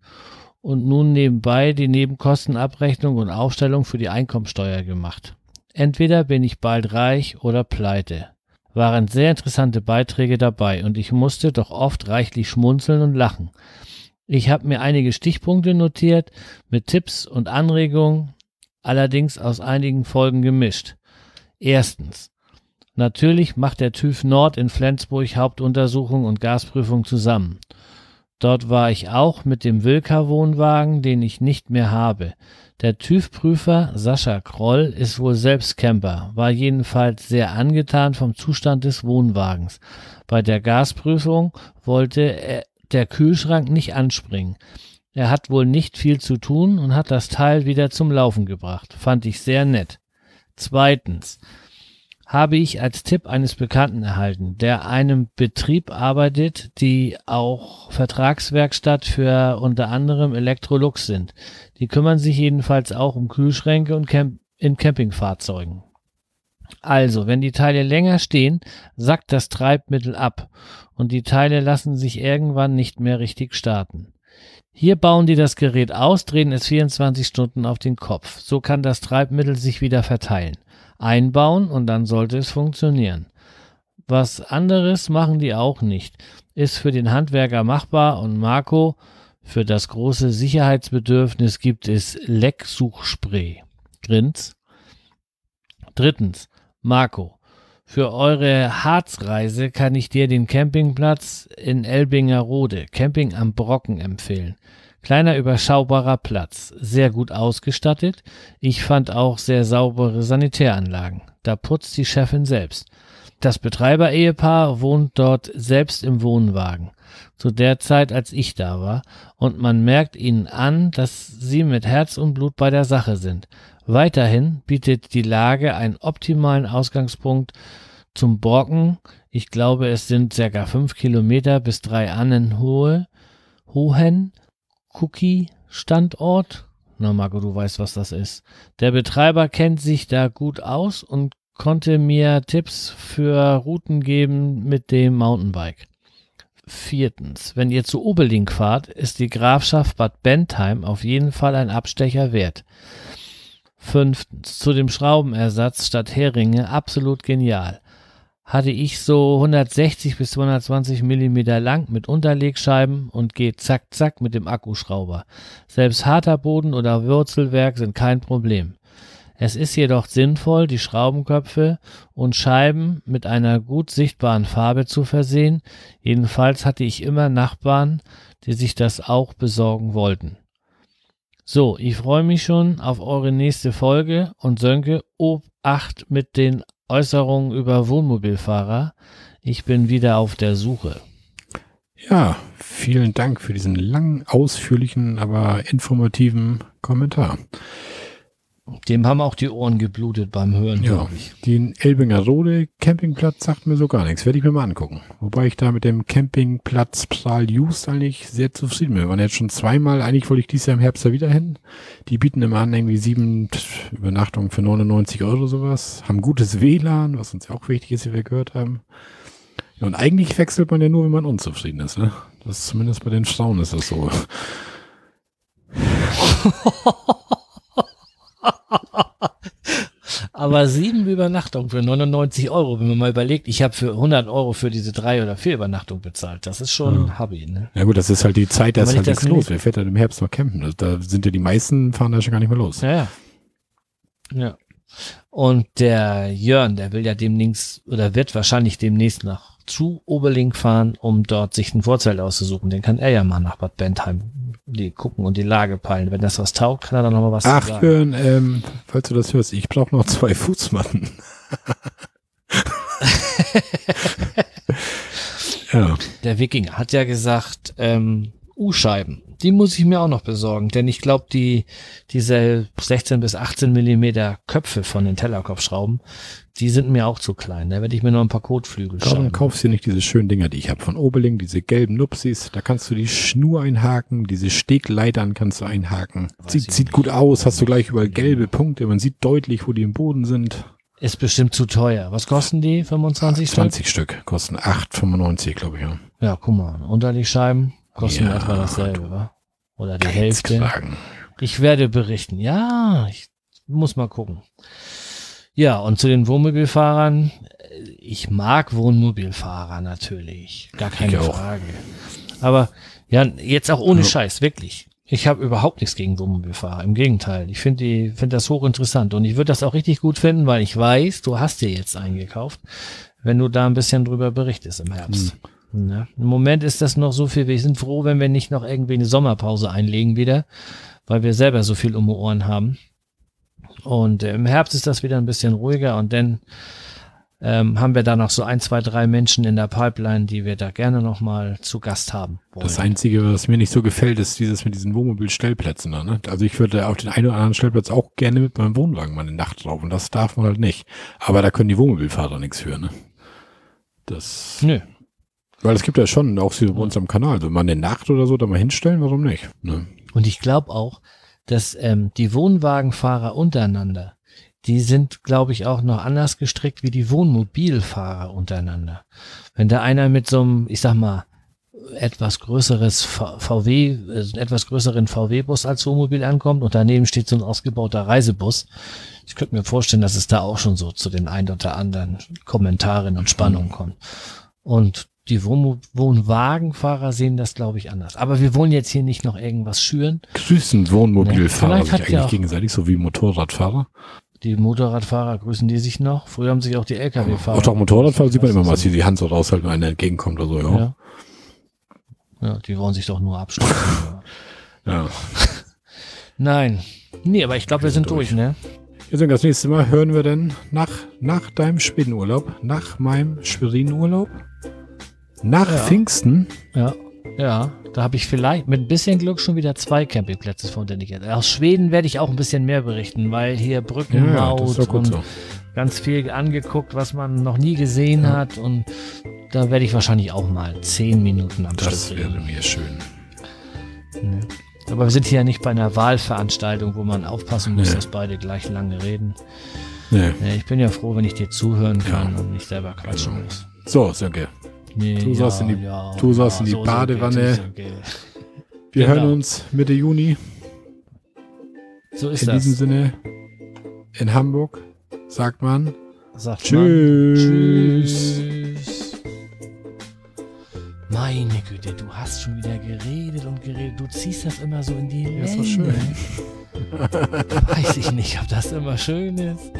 Speaker 2: und nun nebenbei die Nebenkostenabrechnung und Aufstellung für die Einkommensteuer gemacht. Entweder bin ich bald reich oder pleite. Waren sehr interessante Beiträge dabei und ich musste doch oft reichlich schmunzeln und lachen. Ich habe mir einige Stichpunkte notiert mit Tipps und Anregungen, allerdings aus einigen Folgen gemischt. Erstens. Natürlich macht der TÜV Nord in Flensburg Hauptuntersuchung und Gasprüfung zusammen. Dort war ich auch mit dem Wilka-Wohnwagen, den ich nicht mehr habe. Der TÜV-Prüfer Sascha Kroll ist wohl selbst Camper, war jedenfalls sehr angetan vom Zustand des Wohnwagens. Bei der Gasprüfung wollte er, der Kühlschrank nicht anspringen. Er hat wohl nicht viel zu tun und hat das Teil wieder zum Laufen gebracht. Fand ich sehr nett. Zweitens habe ich als Tipp eines Bekannten erhalten, der einem Betrieb arbeitet, die auch Vertragswerkstatt für unter anderem Electrolux sind. Die kümmern sich jedenfalls auch um Kühlschränke und Camp in Campingfahrzeugen. Also, wenn die Teile länger stehen, sackt das Treibmittel ab und die Teile lassen sich irgendwann nicht mehr richtig starten. Hier bauen die das Gerät aus, drehen es 24 Stunden auf den Kopf. So kann das Treibmittel sich wieder verteilen einbauen und dann sollte es funktionieren. Was anderes machen die auch nicht. Ist für den Handwerker machbar und Marco, für das große Sicherheitsbedürfnis gibt es Lecksuchspray. Grins. Drittens, Marco, für eure Harzreise kann ich dir den Campingplatz in Elbinger Rode, Camping am Brocken empfehlen. Kleiner überschaubarer Platz, sehr gut ausgestattet. Ich fand auch sehr saubere Sanitäranlagen. Da putzt die Chefin selbst. Das Betreiber-Ehepaar wohnt dort selbst im Wohnwagen. Zu der Zeit, als ich da war. Und man merkt ihnen an, dass sie mit Herz und Blut bei der Sache sind. Weiterhin bietet die Lage einen optimalen Ausgangspunkt zum Brocken. Ich glaube, es sind circa fünf Kilometer bis drei Annen hohe, Hohen Cookie-Standort. Na, Marco, du weißt, was das ist. Der Betreiber kennt sich da gut aus und konnte mir Tipps für Routen geben mit dem Mountainbike. Viertens, wenn ihr zu Obelink fahrt, ist die Grafschaft Bad Bentheim auf jeden Fall ein Abstecher wert. Fünftens, zu dem Schraubenersatz statt Heringe absolut genial hatte ich so 160 bis 220 Millimeter lang mit Unterlegscheiben und geht zack zack mit dem Akkuschrauber. Selbst harter Boden oder Wurzelwerk sind kein Problem. Es ist jedoch sinnvoll, die Schraubenköpfe und Scheiben mit einer gut sichtbaren Farbe zu versehen. Jedenfalls hatte ich immer Nachbarn, die sich das auch besorgen wollten. So, ich freue mich schon auf eure nächste Folge und Sönke, Obacht mit den Äußerungen über Wohnmobilfahrer. Ich bin wieder auf der Suche.
Speaker 1: Ja, vielen Dank für diesen langen, ausführlichen, aber informativen Kommentar.
Speaker 2: Dem haben auch die Ohren geblutet beim Hören,
Speaker 1: Ja,
Speaker 2: glaube ich.
Speaker 1: den Elbinger Rode Campingplatz sagt mir so gar nichts. Werde ich mir mal angucken. Wobei ich da mit dem Campingplatz Pral Just eigentlich sehr zufrieden bin. Wir waren jetzt schon zweimal, eigentlich wollte ich dieses Jahr im Herbst da wieder hin. Die bieten immer an irgendwie sieben Übernachtungen für 99 Euro sowas. Haben gutes WLAN, was uns ja auch wichtig ist, wie wir gehört haben. Ja, und eigentlich wechselt man ja nur, wenn man unzufrieden ist, ne? Das ist zumindest bei den Frauen ist das so.
Speaker 2: Aber sieben Übernachtungen für 99 Euro, wenn man mal überlegt, ich habe für 100 Euro für diese drei oder vier Übernachtungen bezahlt. Das ist schon
Speaker 1: Ja.
Speaker 2: Hobby, ne?
Speaker 1: Ja gut, das ist halt die Zeit, da ist halt nichts los. Wer fährt dann im Herbst noch campen? Das- Da sind ja die meisten, fahren da schon gar nicht mehr los.
Speaker 2: Ja, ja. Ja. Und der Jörn, der will ja demnächst oder wird wahrscheinlich demnächst nach zu Oberlink fahren, um dort sich ein Vorzelt auszusuchen. Den kann er ja mal nach Bad Bentheim die gucken und die Lage peilen. Wenn das was taugt, kann er dann noch mal was
Speaker 1: Ach,
Speaker 2: sagen.
Speaker 1: Jörn, ähm, falls du das hörst, ich brauche noch zwei Fußmatten. ja,
Speaker 2: Der Wikinger hat ja gesagt, ähm, U-Scheiben, die muss ich mir auch noch besorgen, denn ich glaube, die, diese 16 bis 18 Millimeter Köpfe von den Tellerkopfschrauben, die sind mir auch zu klein. Da werde ich mir noch ein paar Kotflügel
Speaker 1: darum
Speaker 2: schreiben.
Speaker 1: kaufst du nicht diese schönen Dinger, die ich habe von Oberling, diese gelben Nupsis. Da kannst du die Schnur einhaken, diese Stegleitern kannst du einhaken. Sieht, sieht gut aus, hast du gleich überall gelbe Punkte. Man sieht deutlich, wo die im Boden sind.
Speaker 2: Ist bestimmt zu teuer. Was kosten die? 25 Stück?
Speaker 1: 20 Stück, kosten 8,95, glaube ich. Ja.
Speaker 2: Ja, guck mal. Unterlegscheiben kosten
Speaker 1: Ja,
Speaker 2: etwa dasselbe, wa? Oder die Hälfte. Ich werde berichten. Ja, ich muss mal gucken. Ja, und zu den Wohnmobilfahrern. Ich mag Wohnmobilfahrer natürlich. Gar keine
Speaker 1: Ich auch.
Speaker 2: Frage. Aber ja, jetzt auch ohne. Scheiß, wirklich. Ich habe überhaupt nichts gegen Wohnmobilfahrer. Im Gegenteil. Ich finde die, finde das hochinteressant. Und ich würde das auch richtig gut finden, weil ich weiß, du hast dir jetzt eingekauft, wenn du da ein bisschen drüber berichtest im Herbst. Ja. Im Moment ist das noch so viel. Wir sind froh, wenn wir nicht noch irgendwie eine Sommerpause einlegen wieder, weil wir selber so viel um die Ohren haben. Und äh, im Herbst ist das wieder ein bisschen ruhiger und dann ähm, haben wir da noch so ein, zwei, drei Menschen in der Pipeline, die wir da gerne noch mal zu Gast haben wollen.
Speaker 1: Das Einzige, was mir nicht so gefällt, ist dieses mit diesen Wohnmobilstellplätzen. Ne? Also ich würde auf den einen oder anderen Stellplatz auch gerne mit meinem Wohnwagen mal eine Nacht drauf und das darf man halt nicht. Aber da können die Wohnmobilfahrer nichts für, ne? Das,
Speaker 2: Nö.
Speaker 1: Weil es gibt ja schon auch so bei uns am Kanal, so mal eine Nacht oder so da mal hinstellen, warum nicht? Ne?
Speaker 2: Und ich glaube auch, dass ähm, die Wohnwagenfahrer untereinander, die sind, glaube ich, auch noch anders gestrickt wie die Wohnmobilfahrer untereinander. Wenn da einer mit so einem, ich sag mal, etwas größeres VW, äh, etwas größeren VW-Bus als Wohnmobil ankommt und daneben steht so ein ausgebauter Reisebus. Ich könnte mir vorstellen, dass es da auch schon so zu den ein oder anderen Kommentaren und Spannungen kommt. Und die Wohnmo Wohnwagenfahrer sehen das, glaube ich, anders. Aber wir wollen jetzt hier nicht noch irgendwas schüren.
Speaker 1: Grüßen Wohnmobilfahrer
Speaker 2: Ne, vielleicht
Speaker 1: sich eigentlich
Speaker 2: auch-
Speaker 1: gegenseitig, so wie Motorradfahrer.
Speaker 2: Die Motorradfahrer grüßen die sich noch. Früher haben sich auch die Lkw-Fahrer.
Speaker 1: Auch doch Motorradfahrer sieht man immer mal,
Speaker 2: Das
Speaker 1: dass sie die Hand so raushalten, wenn einer entgegenkommt oder so, ja.
Speaker 2: Ja. ja, die wollen sich doch nur abstoßen.
Speaker 1: ja.
Speaker 2: Nein. Nee, aber ich glaube, wir sind
Speaker 1: durch.
Speaker 2: durch, ne?
Speaker 1: Jetzt das nächste Mal hören wir dann nach, nach deinem Schwedenurlaub, nach meinem Schwerin-Urlaub, nach
Speaker 2: Ja.
Speaker 1: Pfingsten.
Speaker 2: Ja. Ja, da habe ich vielleicht mit ein bisschen Glück schon wieder zwei Campingplätze von ich jetzt. Aus Schweden werde ich auch ein bisschen mehr berichten, weil hier
Speaker 1: Ja,
Speaker 2: Brücken
Speaker 1: ja, das
Speaker 2: und
Speaker 1: so.
Speaker 2: ganz viel angeguckt, was man noch nie gesehen
Speaker 1: Ja.
Speaker 2: hat. Und da werde ich wahrscheinlich auch mal zehn Minuten am
Speaker 1: Das
Speaker 2: Stück
Speaker 1: wäre
Speaker 2: reden.
Speaker 1: mir schön.
Speaker 2: Ne. Aber wir sind hier ja nicht bei einer Wahlveranstaltung, wo man aufpassen muss,
Speaker 1: Nee.
Speaker 2: dass beide gleich lange reden.
Speaker 1: Nee.
Speaker 2: Ich bin ja froh, wenn ich dir zuhören kann
Speaker 1: Ja.
Speaker 2: und nicht selber quatschen
Speaker 1: Genau.
Speaker 2: muss.
Speaker 1: So, Sönke,
Speaker 2: Nee,
Speaker 1: Du sollst in die- du sollst in die
Speaker 2: so, so
Speaker 1: Badewanne.
Speaker 2: so
Speaker 1: wir
Speaker 2: Genau.
Speaker 1: hören uns Mitte Juni.
Speaker 2: So ist
Speaker 1: In
Speaker 2: das.
Speaker 1: diesem Sinne, in Hamburg, sagt man
Speaker 2: Sagt
Speaker 1: Tschüss.
Speaker 2: Man. Tschüss. Meine Güte, du hast schon wieder geredet und geredet. Du ziehst das immer so in die
Speaker 1: Ja,
Speaker 2: Länge.
Speaker 1: doch schön.
Speaker 2: Weiß ich nicht, ob das immer schön ist.